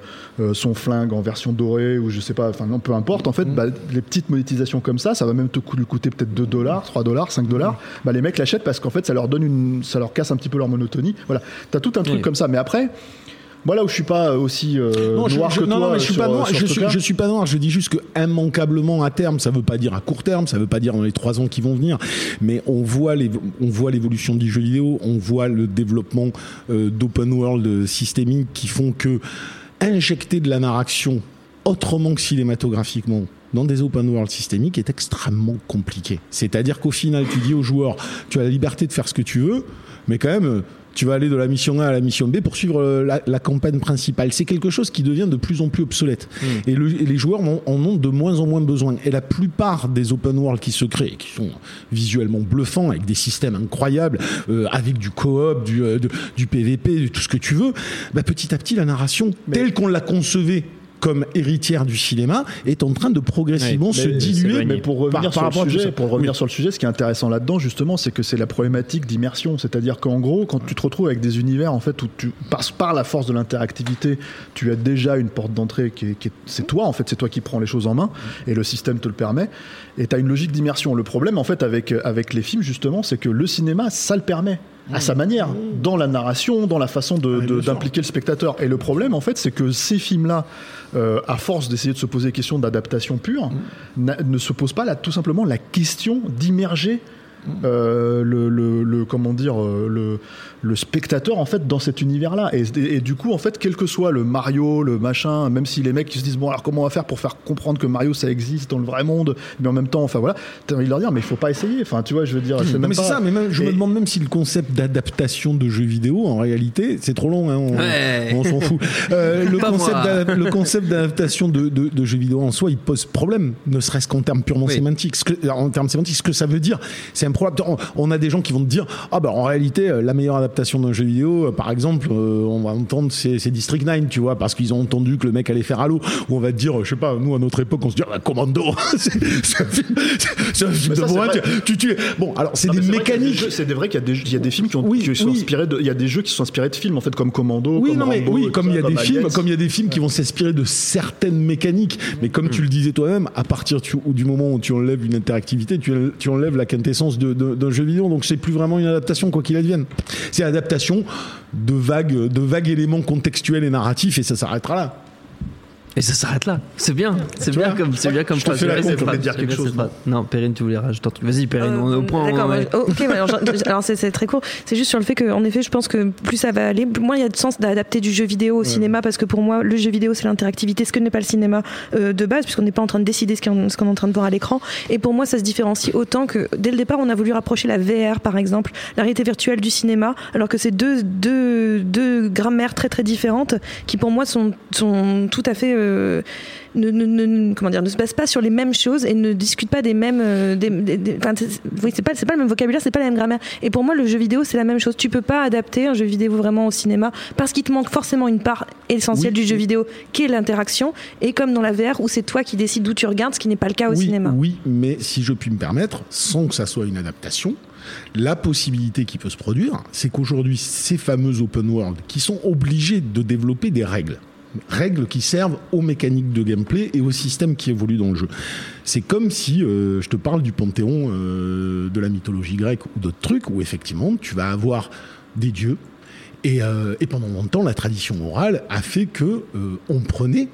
son flingue en version dorée ou je sais pas, enfin non peu importe. En fait, bah, les petites monétisations comme ça, ça va même te coûter peut-être 2 dollars, 3 dollars, 5 dollars. Bah les mecs l'achètent parce qu'en fait ça leur donne une, ça leur casse un petit peu leur monotonie. Voilà, t'as tout un truc Oui. comme ça. Mais après. Moi là où je suis pas aussi euh, Non, noir je- que non, toi non, mais je suis sur- pas noir. sur Je ce suis, cas. je suis pas noir. Je dis juste que immanquablement à terme, ça veut pas dire à court terme, ça veut pas dire dans les trois ans qui vont venir, mais on voit les, on voit l'évolution du jeu vidéo, on voit le développement euh, d'open world systémique qui font que injecter de la narration autrement que cinématographiquement dans des open world systémiques est extrêmement compliqué. C'est-à-dire qu'au final, tu dis aux joueurs, tu as la liberté de faire ce que tu veux, mais quand même, tu vas aller de la mission A à la mission B pour suivre euh, la, la campagne principale. C'est quelque chose qui devient de plus en plus obsolète. Et, le- et les joueurs en, en ont de moins en moins besoin. Et la plupart des open world qui se créent, qui sont visuellement bluffants, avec des systèmes incroyables, euh, avec du coop, du, euh, de- du PVP, tout ce que tu veux, bah, petit à petit, la narration, telle qu'on l'a concevée comme héritière du cinéma, est en train de progressivement se diluer. Mais pour revenir, par- par sur, le sujet, pour revenir Oui. sur le sujet, ce qui est intéressant là-dedans, justement, c'est que c'est la problématique d'immersion. C'est-à-dire qu'en gros, quand tu te retrouves avec des univers, en fait, où tu passes par la force de l'interactivité, tu as déjà une porte d'entrée qui est, qui est- c'est toi, en fait, c'est toi qui prends les choses en main, et le système te le permet, et tu as une logique d'immersion. Le problème, en fait, avec, avec les films, justement, c'est que le cinéma, ça le permet. À sa manière, dans la narration, dans la façon d'impliquer le spectateur. Et le problème, en fait, c'est que ces films-là, euh, à force d'essayer de se poser des questions d'adaptation pure, n'a- ne se posent pas là, tout simplement la question d'immerger euh, le, le- le- comment dire euh, le, le spectateur en fait dans cet univers là et, et- et du coup en fait quel que soit le Mario le machin même si les mecs qui se disent bon alors comment on va faire pour faire comprendre que Mario ça existe dans le vrai monde mais en même temps enfin voilà t'as envie de leur dire mais il faut pas essayer enfin tu vois je veux dire c'est Non, même mais c'est pas- ça, mais même, je me demande même si le concept d'adaptation de jeux vidéo, en réalité, c'est trop long, hein, on, Ouais. on s'en fout. Euh, le, concept le d'adaptation de, de, de jeux vidéo en soi, il pose problème, ne serait-ce qu'en termes purement Oui. sémantiques. Ce que, en termes sémantiques, ce que ça veut dire, c'est un improbable. On, on a des gens qui vont te dire ah bah en réalité euh, la meilleure adaptation d'un jeu vidéo, euh, par exemple, euh, on va entendre c'est District 9, tu vois, parce qu'ils ont entendu que le mec allait faire Halo. Ou on va te dire, je sais pas, nous à notre époque, on se dit ah, Commando, c'est un film, c'est un film Mais de tu, tu, tu- Bon, alors c'est des mécaniques. C'est vrai qu'il y a des, il y a des films qui, ont, Oui, qui sont oui. inspirés de, il y a des jeux qui sont inspirés de films en fait comme Commando, Oui, comme non, mais Rambo, oui, comme il y a des films, comme il y a des films qui vont s'inspirer de certaines mécaniques. Mais comme tu le disais toi-même, à partir du moment où tu enlèves une interactivité, tu, enlèves la quintessence d'un jeu vidéo. Donc c'est plus vraiment une adaptation, quoi qu'il advienne. C'est adaptation de vagues, de vagues éléments contextuels et narratifs, et ça s'arrêtera là. Et ça s'arrête là. C'est bien. C'est bien comme, c'est bien comme phrase. dire quelque chose. Non, Perrine, tu voulais rajouter un truc. Vas-y, Perrine, on est au point. D'accord, ouais. ouais. Oh, ok, alors, c'est très court. C'est juste sur le fait que, en effet, je pense que plus ça va aller, moins il y a de sens d'adapter du jeu vidéo au cinéma, parce que pour moi, le jeu vidéo, c'est l'interactivité, ce que n'est pas le cinéma euh, de base, puisqu'on n'est pas en train de décider ce qu'on est en train de voir à l'écran. Et pour moi, ça se différencie autant que, dès le départ, on a voulu rapprocher la VR, par exemple, la réalité virtuelle du cinéma, alors que c'est deux, deux, deux grammaires très très différentes, qui pour moi sont, sont tout à fait. Euh, ne, ne, ne- comment dire, ne se basent pas sur les mêmes choses et ne discutent pas des mêmes. euh, des, des- des- enfin, c'est- oui, c'est pas, le même vocabulaire, c'est pas la même grammaire. Et pour moi, le jeu vidéo, c'est la même chose. Tu peux pas adapter un jeu vidéo vraiment au cinéma parce qu'il te manque forcément une part essentielle Oui. du jeu vidéo qui est l'interaction. Et comme dans la VR où c'est toi qui décides d'où tu regardes, ce qui n'est pas le cas au oui, cinéma. oui, mais si je puis me permettre, sans que ça soit une adaptation, la possibilité qui peut se produire, c'est qu'aujourd'hui, ces fameux open world qui sont obligés de développer des règles, règles qui servent aux mécaniques de gameplay et au système qui évolue dans le jeu. C'est comme si euh, je te parle du panthéon euh, de la mythologie grecque ou d'autres trucs où effectivement tu vas avoir des dieux et, euh, et pendant longtemps la tradition orale a fait que on prenait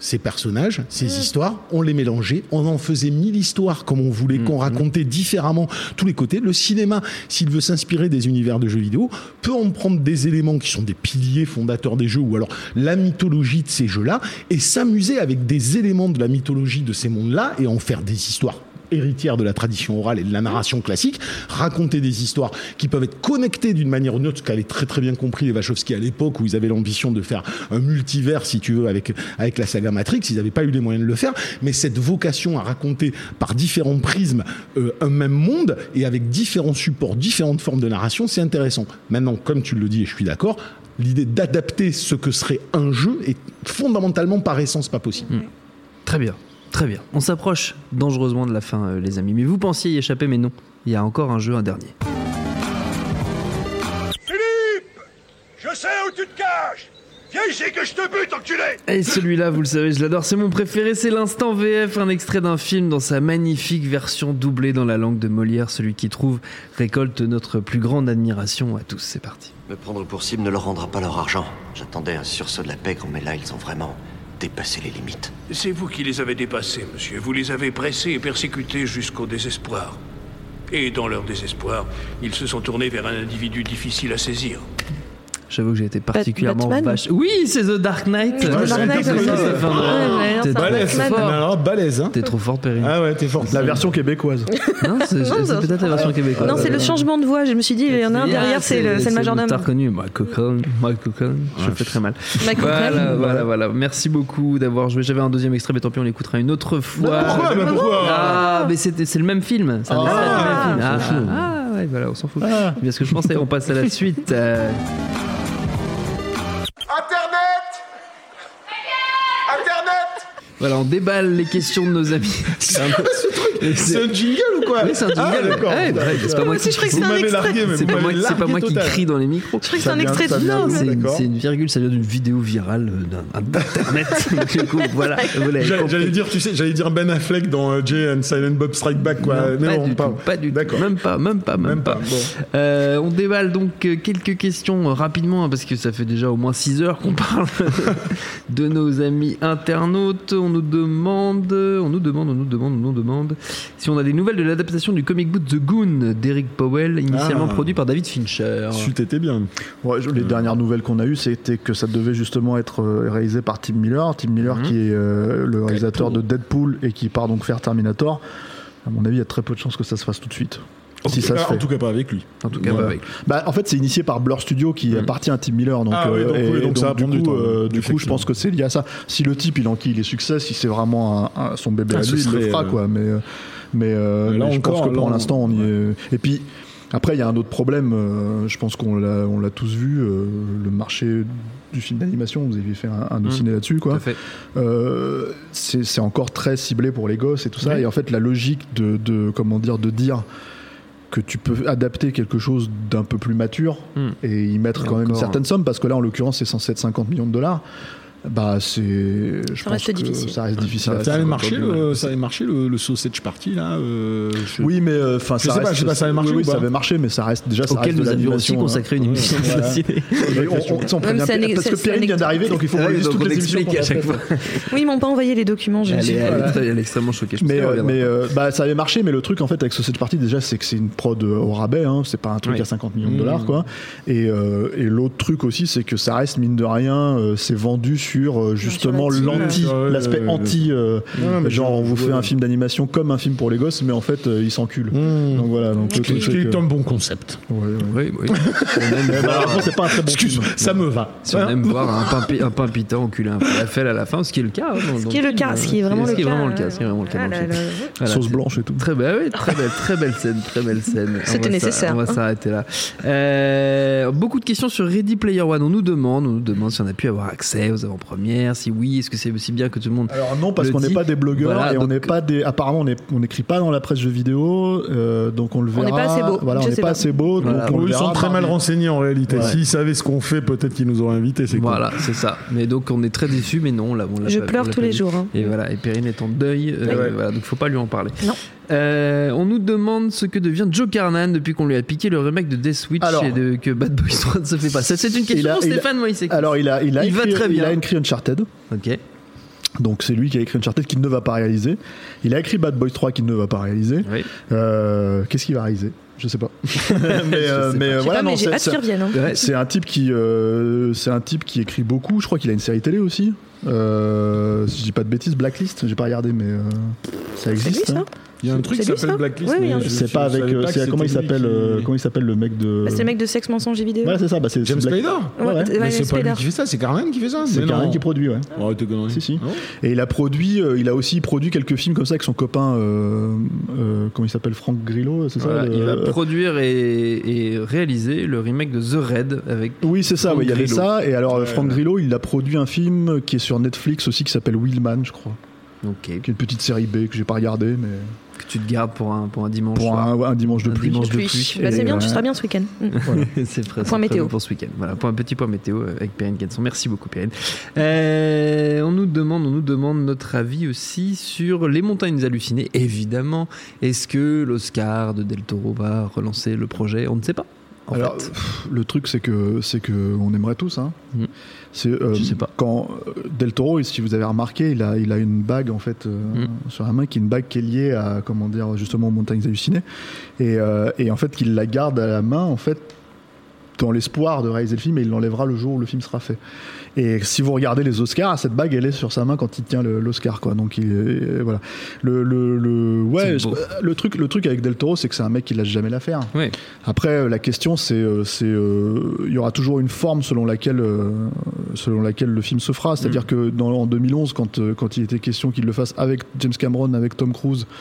ces personnages, ces histoires, on les mélangeait, on en faisait mille histoires comme on voulait qu'on racontait différemment tous les côtés. Le cinéma, s'il veut s'inspirer des univers de jeux vidéo, peut en prendre des éléments qui sont des piliers fondateurs des jeux ou alors la mythologie de ces jeux-là et s'amuser avec des éléments de la mythologie de ces mondes-là et en faire des histoires héritières de la tradition orale et de la narration classique, raconter des histoires qui peuvent être connectées d'une manière ou d'une autre, ce qu'avaient très très bien compris les Wachowski à l'époque où ils avaient l'ambition de faire un multivers, si tu veux, avec, avec la saga Matrix, ils n'avaient pas eu les moyens de le faire, mais cette vocation à raconter par différents prismes euh, un même monde et avec différents supports, différentes formes de narration, c'est intéressant. Maintenant, comme tu le dis, et je suis d'accord, l'idée d'adapter ce que serait un jeu est fondamentalement par essence pas possible. Très bien, très bien. On s'approche dangereusement de la fin, euh, les amis. Mais vous pensiez y échapper, mais non. Il y a encore un jeu, un dernier. Philippe Je sais où tu te caches Viens ici que je te bute, enculé Et celui-là, vous le savez, je l'adore. C'est mon préféré. C'est l'instant VF, un extrait d'un film dans sa magnifique version doublée dans la langue de Molière. Celui qui trouve récolte notre plus grande admiration à tous. C'est parti. Me prendre pour cible ne leur rendra pas leur argent. J'attendais un sursaut de la pègre, mais là, ils ont vraiment dépassé les limites. C'est vous qui les avez dépassés, monsieur. Vous les avez pressés et persécutés jusqu'au désespoir. Et dans leur désespoir, ils se sont tournés vers un individu difficile à saisir. J'avoue que j'ai été particulièrement Batman vache. Oui, c'est The Dark Knight. The Dark C'est ça, c'est Ouais, T'es enfin, Balèze, balèze, hein T'es trop fort, Perrine. Ah ouais, t'es fort. La version québécoise. Non, c'est c'est peut-être la version québécoise. Non, c'est le changement de voix. Je me suis dit, il y en a un derrière, c'est le, c'est le majordome. T'as reconnu, Mike Cochran, Mike Cochran. Je fais très mal. Mike Voilà, Cochran. voilà, voilà. Merci beaucoup d'avoir joué. J'avais un deuxième extrait, mais tant pis, on l'écoutera une autre fois. Pourquoi bah pourquoi Ah, mais c'était- c'est le même film. C'est même Ah, ah, ouais, voilà, on s'en fout. C'est bien ce que je pensais. On passe à la suite. Voilà, on déballe les questions de nos amis. C'est un peu- C'est un jingle ou quoi Oui, c'est un jingle. Ah, d'accord. Ouais, ouais, c'est pas moi aussi, qui je croyais que un extrait. C'est pas moi, c'est pas moi qui crie dans les micros. Je crois que c'est Ça un extrait de non, C'est une, D'accord. c'est une virgule, ça vient d'une vidéo virale d'un- d'internet. Du coup, voilà, J'allais dire, tu sais, j'allais dire Ben Affleck dans euh, Jay and Silent Bob Strike Back, quoi. Non, mais pas, non, du pas. tout, pas du tout. D'accord. Même pas, même pas, même, Même pas. pas, bon. Euh, on déballe donc euh, quelques questions rapidement hein, parce que ça fait déjà au moins 6 heures qu'on parle de nos amis internautes. On nous demande, on nous demande, on nous demande, on nous demande si on a des nouvelles de l'adaptation du comic book The Goon d'Eric Powell, initialement Ah. produit par David Fincher. Chut, t'étais bien. Ouais, je- les dernières nouvelles qu'on a eues, c'était que ça devait justement être euh, réalisé par Tim Miller. Tim Miller Mhm. qui est euh, le réalisateur de Deadpool et qui part donc faire Terminator. À mon avis, il y a très peu de chances que ça se fasse tout de suite. Si ça se fait. en tout cas, pas avec lui. En tout cas, Voilà. bah, avec. Bah, en fait, c'est initié par Blur Studio qui appartient à Tim Miller. Donc, Ah euh, donc et- oui, et donc ça du coup, temps, euh, du coup, je pense que c'est lié à ça. Si le type il enquille les succès, si c'est vraiment un- un- son bébé Ah, à lui, il le fera euh, quoi. Mais, euh, Mais, euh, Là mais je encore, pense que pour l'instant, on y est. Et puis. Après, il y a un autre problème, euh, je pense qu'on l'a, on l'a tous vu, euh, le marché du film d'animation, vous avez fait un, un dossier là-dessus, quoi. Euh, c'est encore très ciblé pour les gosses et tout ça. Et en fait, la logique de, de comment dire de dire que tu peux adapter quelque chose d'un peu plus mature Hmm. et y mettre Et quand même une certaine somme, parce que là, en l'occurrence, c'est censé être 50 millions de dollars. Bah, c'est. Je pense reste que difficile. Ça reste difficile. Ça avait faire. marché, le, ça avait marché le, le Sausage Party là. euh, je- Oui, mais euh, enfin, ça sais pas, reste. je sais pas, ça avait marché oui, ou oui, ça avait marché, mais ça reste déjà. Ça Auquel reste nous avions aussi hein. consacré une émission parce que c'est vient d'arriver, donc il faut qu'on donc toutes les émissions à a chaque fois. Oui, ils m'ont pas envoyé les documents. Je Elle est, extrêmement choquée. Mais, euh, euh, bah, ça avait marché, mais le truc en fait avec Sausage Party déjà c'est que c'est une prod euh, au rabais, hein, c'est pas un truc à 50 millions de Mmh. dollars quoi. Et, euh, et l'autre truc aussi c'est que ça reste mine de rien, euh, c'est vendu sur euh, justement l'anti, l'aspect anti, euh, genre on vous fait un film d'animation comme un film pour les gosses, mais en fait euh, ils s'enculent. Mmh. Donc voilà, donc qui c'est un bon concept. Oui, oui. Voir- malheureusement c'est pas un très bon Excuse, film. ça me va. Si on aime voir un pain, pi- un pain pitant enculer un falafel à la fin, ce qui est le cas. hein, dans- Ce qui est le film, cas, hein. ce qui est vraiment le cas. vraiment le cas, ce qui est vraiment le cas Ah Sauce blanche et tout. Très belle, très belle, très belle scène, très belle scène. C'était nécessaire, On va hein. s'arrêter là. Euh, beaucoup de questions sur Ready Player One. On nous demande, on nous demande si on a pu avoir accès aux avant-premières. Si oui, est-ce que c'est aussi bien que tout le monde Alors non, parce qu'on n'est pas des blogueurs Voilà, et on n'est pas des. Apparemment, on est- on n'écrit pas dans la presse jeux vidéo, euh, donc on le On verra. n'est pas assez beau, Voilà, on n'est pas, pas. assez beau, donc on Ils sont très mal renseignés en réalité. Ouais. S'ils savaient ce qu'on fait, peut-être qu'ils nous auraient invités. C'est cool. Voilà, c'est ça. Mais donc on est très déçus, mais non, là, on l'a Je pas- on pleure l'a tous les jours. hein. Et voilà, et Perrine est en deuil, euh, Ouais. voilà, donc faut pas lui en parler. Non. Euh, on nous demande ce que devient Joe Carnan depuis qu'on lui a piqué le remake de Death Switch Alors. et de, que Bad Boys 3 ne se fait pas. Ça, c'est une question a- pour il a- Stéphane Moïse. Alors, il a, il a Il va écrit, très bien. Il a écrit Uncharted. Ok. Donc c'est lui qui a écrit Uncharted qu'il ne va pas réaliser. Il a écrit Bad Boys 3 qu'il ne va pas réaliser. Oui. Euh, Qu'est-ce qu'il va réaliser? Je sais pas. mais euh, sais mais, pas. euh, voilà, c'est- hein. C'est un type qui, euh, c'est un type qui écrit beaucoup. Je crois qu'il a une série télé aussi. Euh, si je dis pas de bêtises, Blacklist. J'ai pas regardé, mais euh, ça lui, existe. ça hein. Il y a un truc qui C'est lui, s'appelle ça Blacklist. Oui, oui, C'est pas avec. euh, c'est- comment il s'appelle qui- euh, Comment il s'appelle le mec de. Bah, C'est le mec de Sex Mensonge Vidéo. Ouais, c'est ça. Bah, c'est James Black- Ouais, ouais. Mais c'est pas lui qui fait ça, c'est Carmen qui fait ça. C'est non. qui produit, ouais. Oh, t'es connerie. Si, si. Non Et il a produit, euh, il a aussi produit quelques films comme ça avec son copain, euh, euh, comment il s'appelle, Franck Grillo, c'est ça il va produire et, et réaliser le remake de The Raid avec. Oui, c'est ça, il y avait ça. Et alors, Franck. Grillo, il a produit un film qui est sur Netflix aussi qui s'appelle Wheelman, je crois. Ok. Qui est une petite série B que j'ai pas regardé, mais Que tu te gardes pour un, pour un dimanche. pour un, ouais, un dimanche de Un pluie. dimanche de Pluie. pluie. Bah, c'est bien, tu seras bien ce week-end. Mm. c'est très, Point météo. pour ce week-end. Voilà, pour un petit point météo avec Perrine Kenson. Merci beaucoup, Perrine. Euh, on nous demande, on nous demande notre avis aussi sur les montagnes hallucinées. Évidemment, est-ce que l'Oscar de Del Toro va relancer le projet? On ne sait pas. En Alors, fait. le truc, c'est que c'est que on aimerait tous. Hein. C'est euh, Je sais pas. quand euh, Del Toro, si vous avez remarqué, il a il a une bague en fait euh, Mhm. sur la main qui est une bague qui est liée à comment dire justement aux montagnes hallucinées et euh, et en fait qu'il la garde à la main en fait dans l'espoir de réaliser le film et il l'enlèvera le jour où le film sera fait. Et si vous regardez les Oscars, cette bague elle est sur sa main quand il tient l'Oscar quoi. Donc il, est- voilà. Le le, le ouais le truc le truc avec Del Toro c'est que c'est un mec qui lâche jamais l'affaire. Oui. Après, euh, la question, c'est, euh, c'est, euh, il y aura toujours une forme selon laquelle, euh, selon laquelle le film se fera. C'est-à-dire que dans, en 2011, quand, euh, quand il était question qu'il le fasse avec James Cameron, avec Tom Cruise, euh,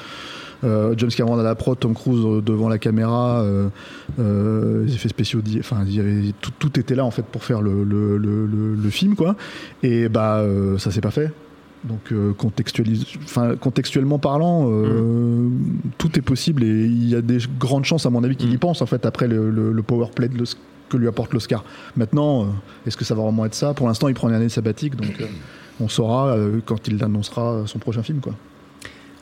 James Cameron à la prod, Tom Cruise euh, devant la caméra, euh, euh, les effets spéciaux, enfin, il y avait, tout, tout était là en fait pour faire le, le, le, le- le film, quoi. Et bah, euh, ça s'est pas fait. Donc euh, contextualise, enfin contextuellement parlant, euh, tout est possible et il y a des grandes chances à mon avis qu'il y Mm. pense en fait après le, le, le power play de que lui apporte l'Oscar. Maintenant, euh, est-ce que ça va vraiment être ça? Pour l'instant, il prend une année sabbatique, donc euh, on saura euh, quand il annoncera son prochain film, quoi.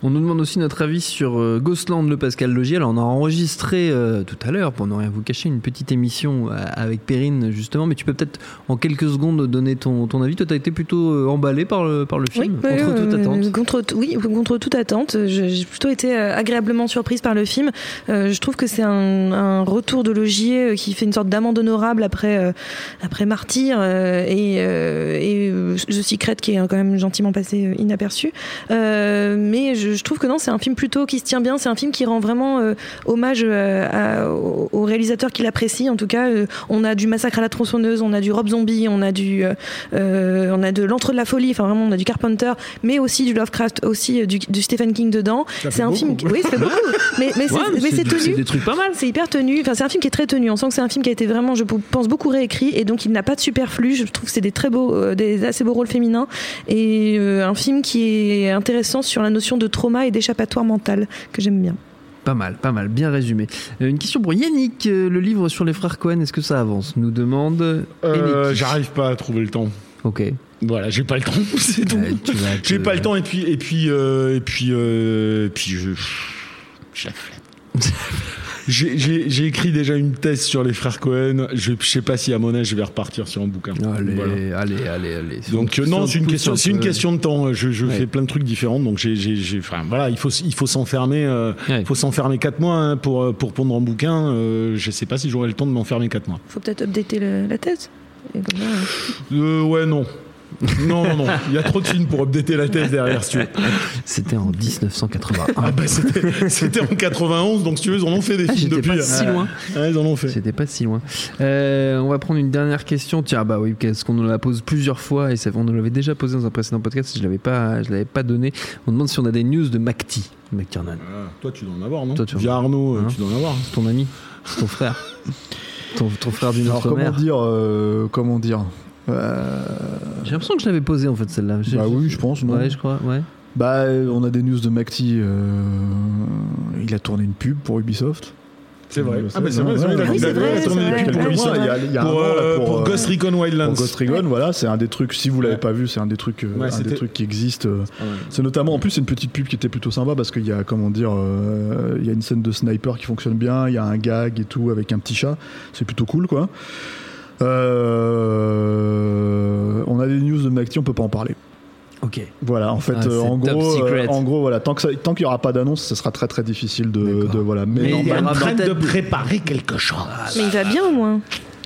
On nous demande aussi notre avis sur euh, Ghostland, le Pascal Logier. Alors, on a enregistré euh, tout à l'heure, pour ne rien vous cacher, une petite émission euh, avec Perrine, justement. Mais tu peux peut-être, en quelques secondes, donner ton, ton avis. Toi, tu as été plutôt euh, emballé par le, par le film, oui, contre toute attente. Contre, oui, contre toute attente. J'ai plutôt été agréablement surprise par le film. Je trouve que c'est un, un retour de Logier qui fait une sorte d'amende honorable après, après Martyr et, et The Secret qui est quand même gentiment passé inaperçu. Mais je, je, je trouve que non, c'est un film plutôt qui se tient bien. C'est un film qui rend vraiment euh, hommage euh, à- au, au réalisateur qui l'apprécie. En tout cas, euh, on a du Massacre à la tronçonneuse, on a du Rob Zombie, on a du, on a de l'Entre de la folie. Enfin, vraiment, on a du Carpenter, mais aussi du Lovecraft, aussi du, du Stephen King dedans. C'est un film, qui- oui, fait beaucoup. Mais, mais c'est Ouais, mais c'est c'est tenu. des trucs pas mal. C'est hyper tenu. Enfin, c'est un film qui est très tenu. On sent que c'est un film qui a été vraiment, je pense, beaucoup réécrit et donc il n'a pas de superflu. Je trouve que c'est des très beaux, des assez beaux rôles féminins et un film qui est intéressant sur la notion de trauma et d'échappatoire mental que j'aime bien. Pas mal, pas mal, bien résumé. Euh, une question pour Yannick. euh, le livre sur les frères Cohen, est-ce que ça avance? Nous demande. Euh, Yannick. J'arrive pas à trouver le temps. Ok. Voilà, j'ai pas le temps, c'est tout. Euh, tu vas te- J'ai pas le temps et puis et puis euh, et puis euh, et puis je j'ai la flemme. J'ai- écrit déjà une thèse sur les frères Cohen. Je, je sais pas si à mon âge je vais repartir sur un bouquin. Allez, Voilà. allez, allez, allez. Donc euh, non, c'est une question, c'est une question de temps. Je, je Ouais. fais plein de trucs différents, donc j'ai, j'ai, j'ai- enfin voilà, il faut, il faut s'enfermer, euh, Ouais. faut s'enfermer quatre mois hein, pour euh, pour pondre un bouquin. Euh, je sais pas si j'aurai le temps de m'enfermer quatre mois. Faut peut-être updater le- la thèse. Et comme ça, euh, Euh, ouais, non. Non, non, non. Il y a trop de films pour updater la thèse derrière, si tu veux. C'était en 1981. Ah bah, c'était, c'était en 91, donc si tu veux, ils en ont fait des Ah, films j'étais depuis. pas si loin. Ils en ont fait. C'était pas si loin. Euh, on va prendre une dernière question. Tiens, bah oui, qu'est-ce qu'on nous la pose plusieurs fois et ça, on nous l'avait déjà posé dans un précédent podcast. Je l'avais pas, je l'avais pas donné. On demande si on a des news de McTee, McTiernan. Ah, toi, tu dois en avoir, non Toi, tu en Via Arnaud, euh, Hein tu dois en avoir. C'est ton ami, c'est ton frère, ton, ton frère d'une Alors autre comment dire, euh, comment dire? Euh, J'ai l'impression que je l'avais posé en fait celle-là. Bah oui, je pense. non Ouais, je crois. Ouais. Bah, on a des news de McTee. euh, il a tourné une pub pour Ubisoft. C'est vrai. Je Ah, bah c'est vrai, il a- tourné vrai. pubs pour Ubisoft. Pour, euh, euh, Ghost Recon Wildlands. pour Ghost Recon, voilà, c'est un des trucs. Si vous l'avez Ouais. pas vu, c'est un des trucs, euh, Ouais, un des trucs qui existent. euh, Ah. C'est notamment, en plus, c'est une petite pub qui était plutôt sympa parce qu'il y a, comment dire, euh, il y a une scène de sniper qui fonctionne bien, il y a un gag et tout avec un petit chat. C'est plutôt cool, quoi. Euh, on a des news de McTee, on peut pas en parler. Ok. Voilà, en fait, Ah, euh, en, gros, euh, en gros, voilà, tant que ça- tant qu'il y aura pas d'annonce, ce sera très très difficile de, voilà. Mais, Mais non, il un en train de préparer quelque chose. Mais il va bien au moins.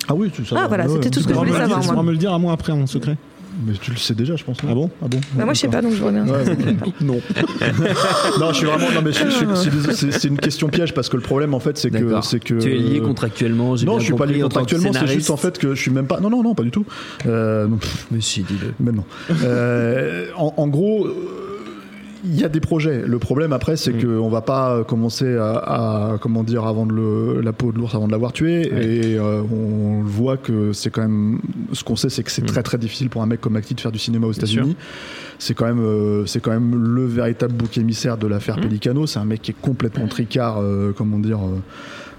ah oui, tu sais. Ah, voilà, c'était tout ce que je voulais savoir, tu pourras me le dire à moi après en secret. Mais tu le sais déjà, je pense. Ah bon Ah bon Bah, moi, je sais pas, donc je vois bien. Ouais. Non. non, je suis vraiment. Non, mais je- je- je- c'est- c'est une question piège parce que le problème, en fait, c'est que, c'est que. Tu es lié contractuellement. j'ai Non, bien je suis pas lié contractuellement. C'est juste en fait que je suis même pas. Non, non, non, pas du tout. Euh, Mais si, dis-le. mais non. Euh, en, en gros. Euh, Il y a des projets. Le problème après, c'est Mm. qu'on va pas commencer à, à, comment dire avant de le, la peau de l'ours avant de l'avoir tué. Ouais. Et euh, on voit que c'est quand même. Ce qu'on sait, c'est que c'est Mm. très très difficile pour un mec comme Acti de faire du cinéma aux États-Unis. C'est quand même, euh, c'est quand même le véritable bouc émissaire de l'affaire Mm. Pelicano. C'est un mec qui est complètement tricard, euh, comment dire.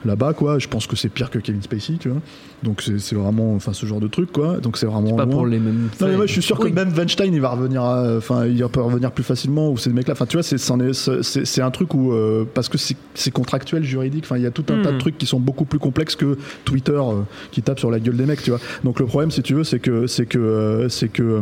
Là-bas quoi je pense que c'est pire que Kevin Spacey tu vois donc c'est vraiment enfin ce genre de truc quoi donc c'est vraiment Pas loin. pour les mêmes. Non, mais moi, je suis sûr Oui. que même Weinstein, il va revenir, enfin, il peut revenir plus facilement, ou ces mecs-là. Enfin, tu vois, c'est, un truc où, euh, parce que c'est, contractuel, juridique, enfin, il y a tout un Hmm. tas de trucs qui sont beaucoup plus complexes que Twitter euh, qui tape sur la gueule des mecs, tu vois. Donc, le problème, si tu veux, c'est que, c'est que, euh, c'est que,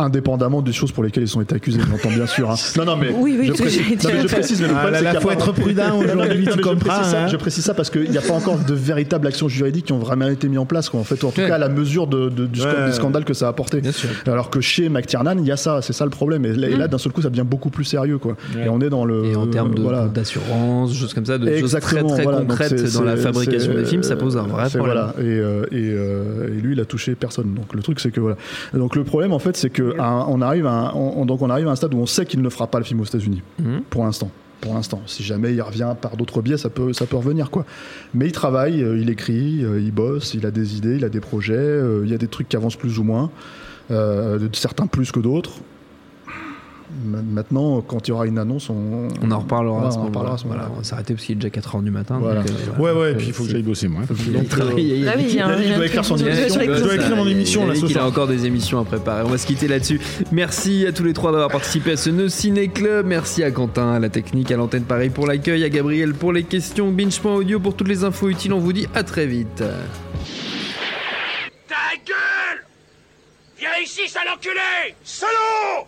indépendamment des choses pour lesquelles ils ont été accusés, j'entends bien sûr. hein. Non, non, mais Oui, oui, je, précise, non, mais dire. je précise, mais le Ah problème, là c'est là, qu'il y a faut pas- être prudent aujourd'hui, tu je comprends. précise ça, hein. je précise ça parce qu'il n'y a pas encore de véritables actions juridiques qui ont vraiment été mises en place, quoi. En fait, en tout Ouais. cas, à la mesure de, de- du, Ouais. du scandale que ça a apporté. Alors que chez McTiernan, il y a ça, c'est ça le problème. Et là, et là, d'un seul coup, ça devient beaucoup plus sérieux, quoi. Ouais. Et on est dans le. Et en termes d'assurance, choses comme ça, de choses très très concrètes c'est- dans la fabrication des films, ça pose un vrai problème. Euh, euh, et lui, il a touché personne. Donc le truc, c'est que voilà. Donc le problème, en fait, c'est que un- on arrive, à un, on- donc on arrive à un stade où on sait qu'il ne fera pas le film aux États-Unis Mhm. pour l'instant. Pour l'instant, si jamais il revient par d'autres biais, ça peut, ça peut revenir quoi. Mais il travaille, euh, il écrit, euh, il bosse, il a des idées, il a des projets, euh, il y a des trucs qui avancent plus ou moins, euh, certains plus que d'autres. Ma- Maintenant, quand il y aura une annonce, on, On en reparlera à ce on en moment-là. reparlera à ce Voilà, moment-là. on va s'arrêter parce qu'il est déjà 4h du matin. Voilà. donc, euh, Ouais, ouais, et puis il faut que j'aille bosser, moi. Il il Il il doit écrire son émission. Je dois écrire mon émission, là, Il a encore des émissions à préparer. On va se quitter là-dessus. Merci à tous les trois d'avoir participé à ce No Ciné Club. Merci à Quentin, à la technique, à l'antenne pareil pour l'accueil, à Gabriel pour les questions, Binge.audio pour toutes les infos utiles. On vous dit à très vite. Ta gueule Viens ici, sale enculé! Salaud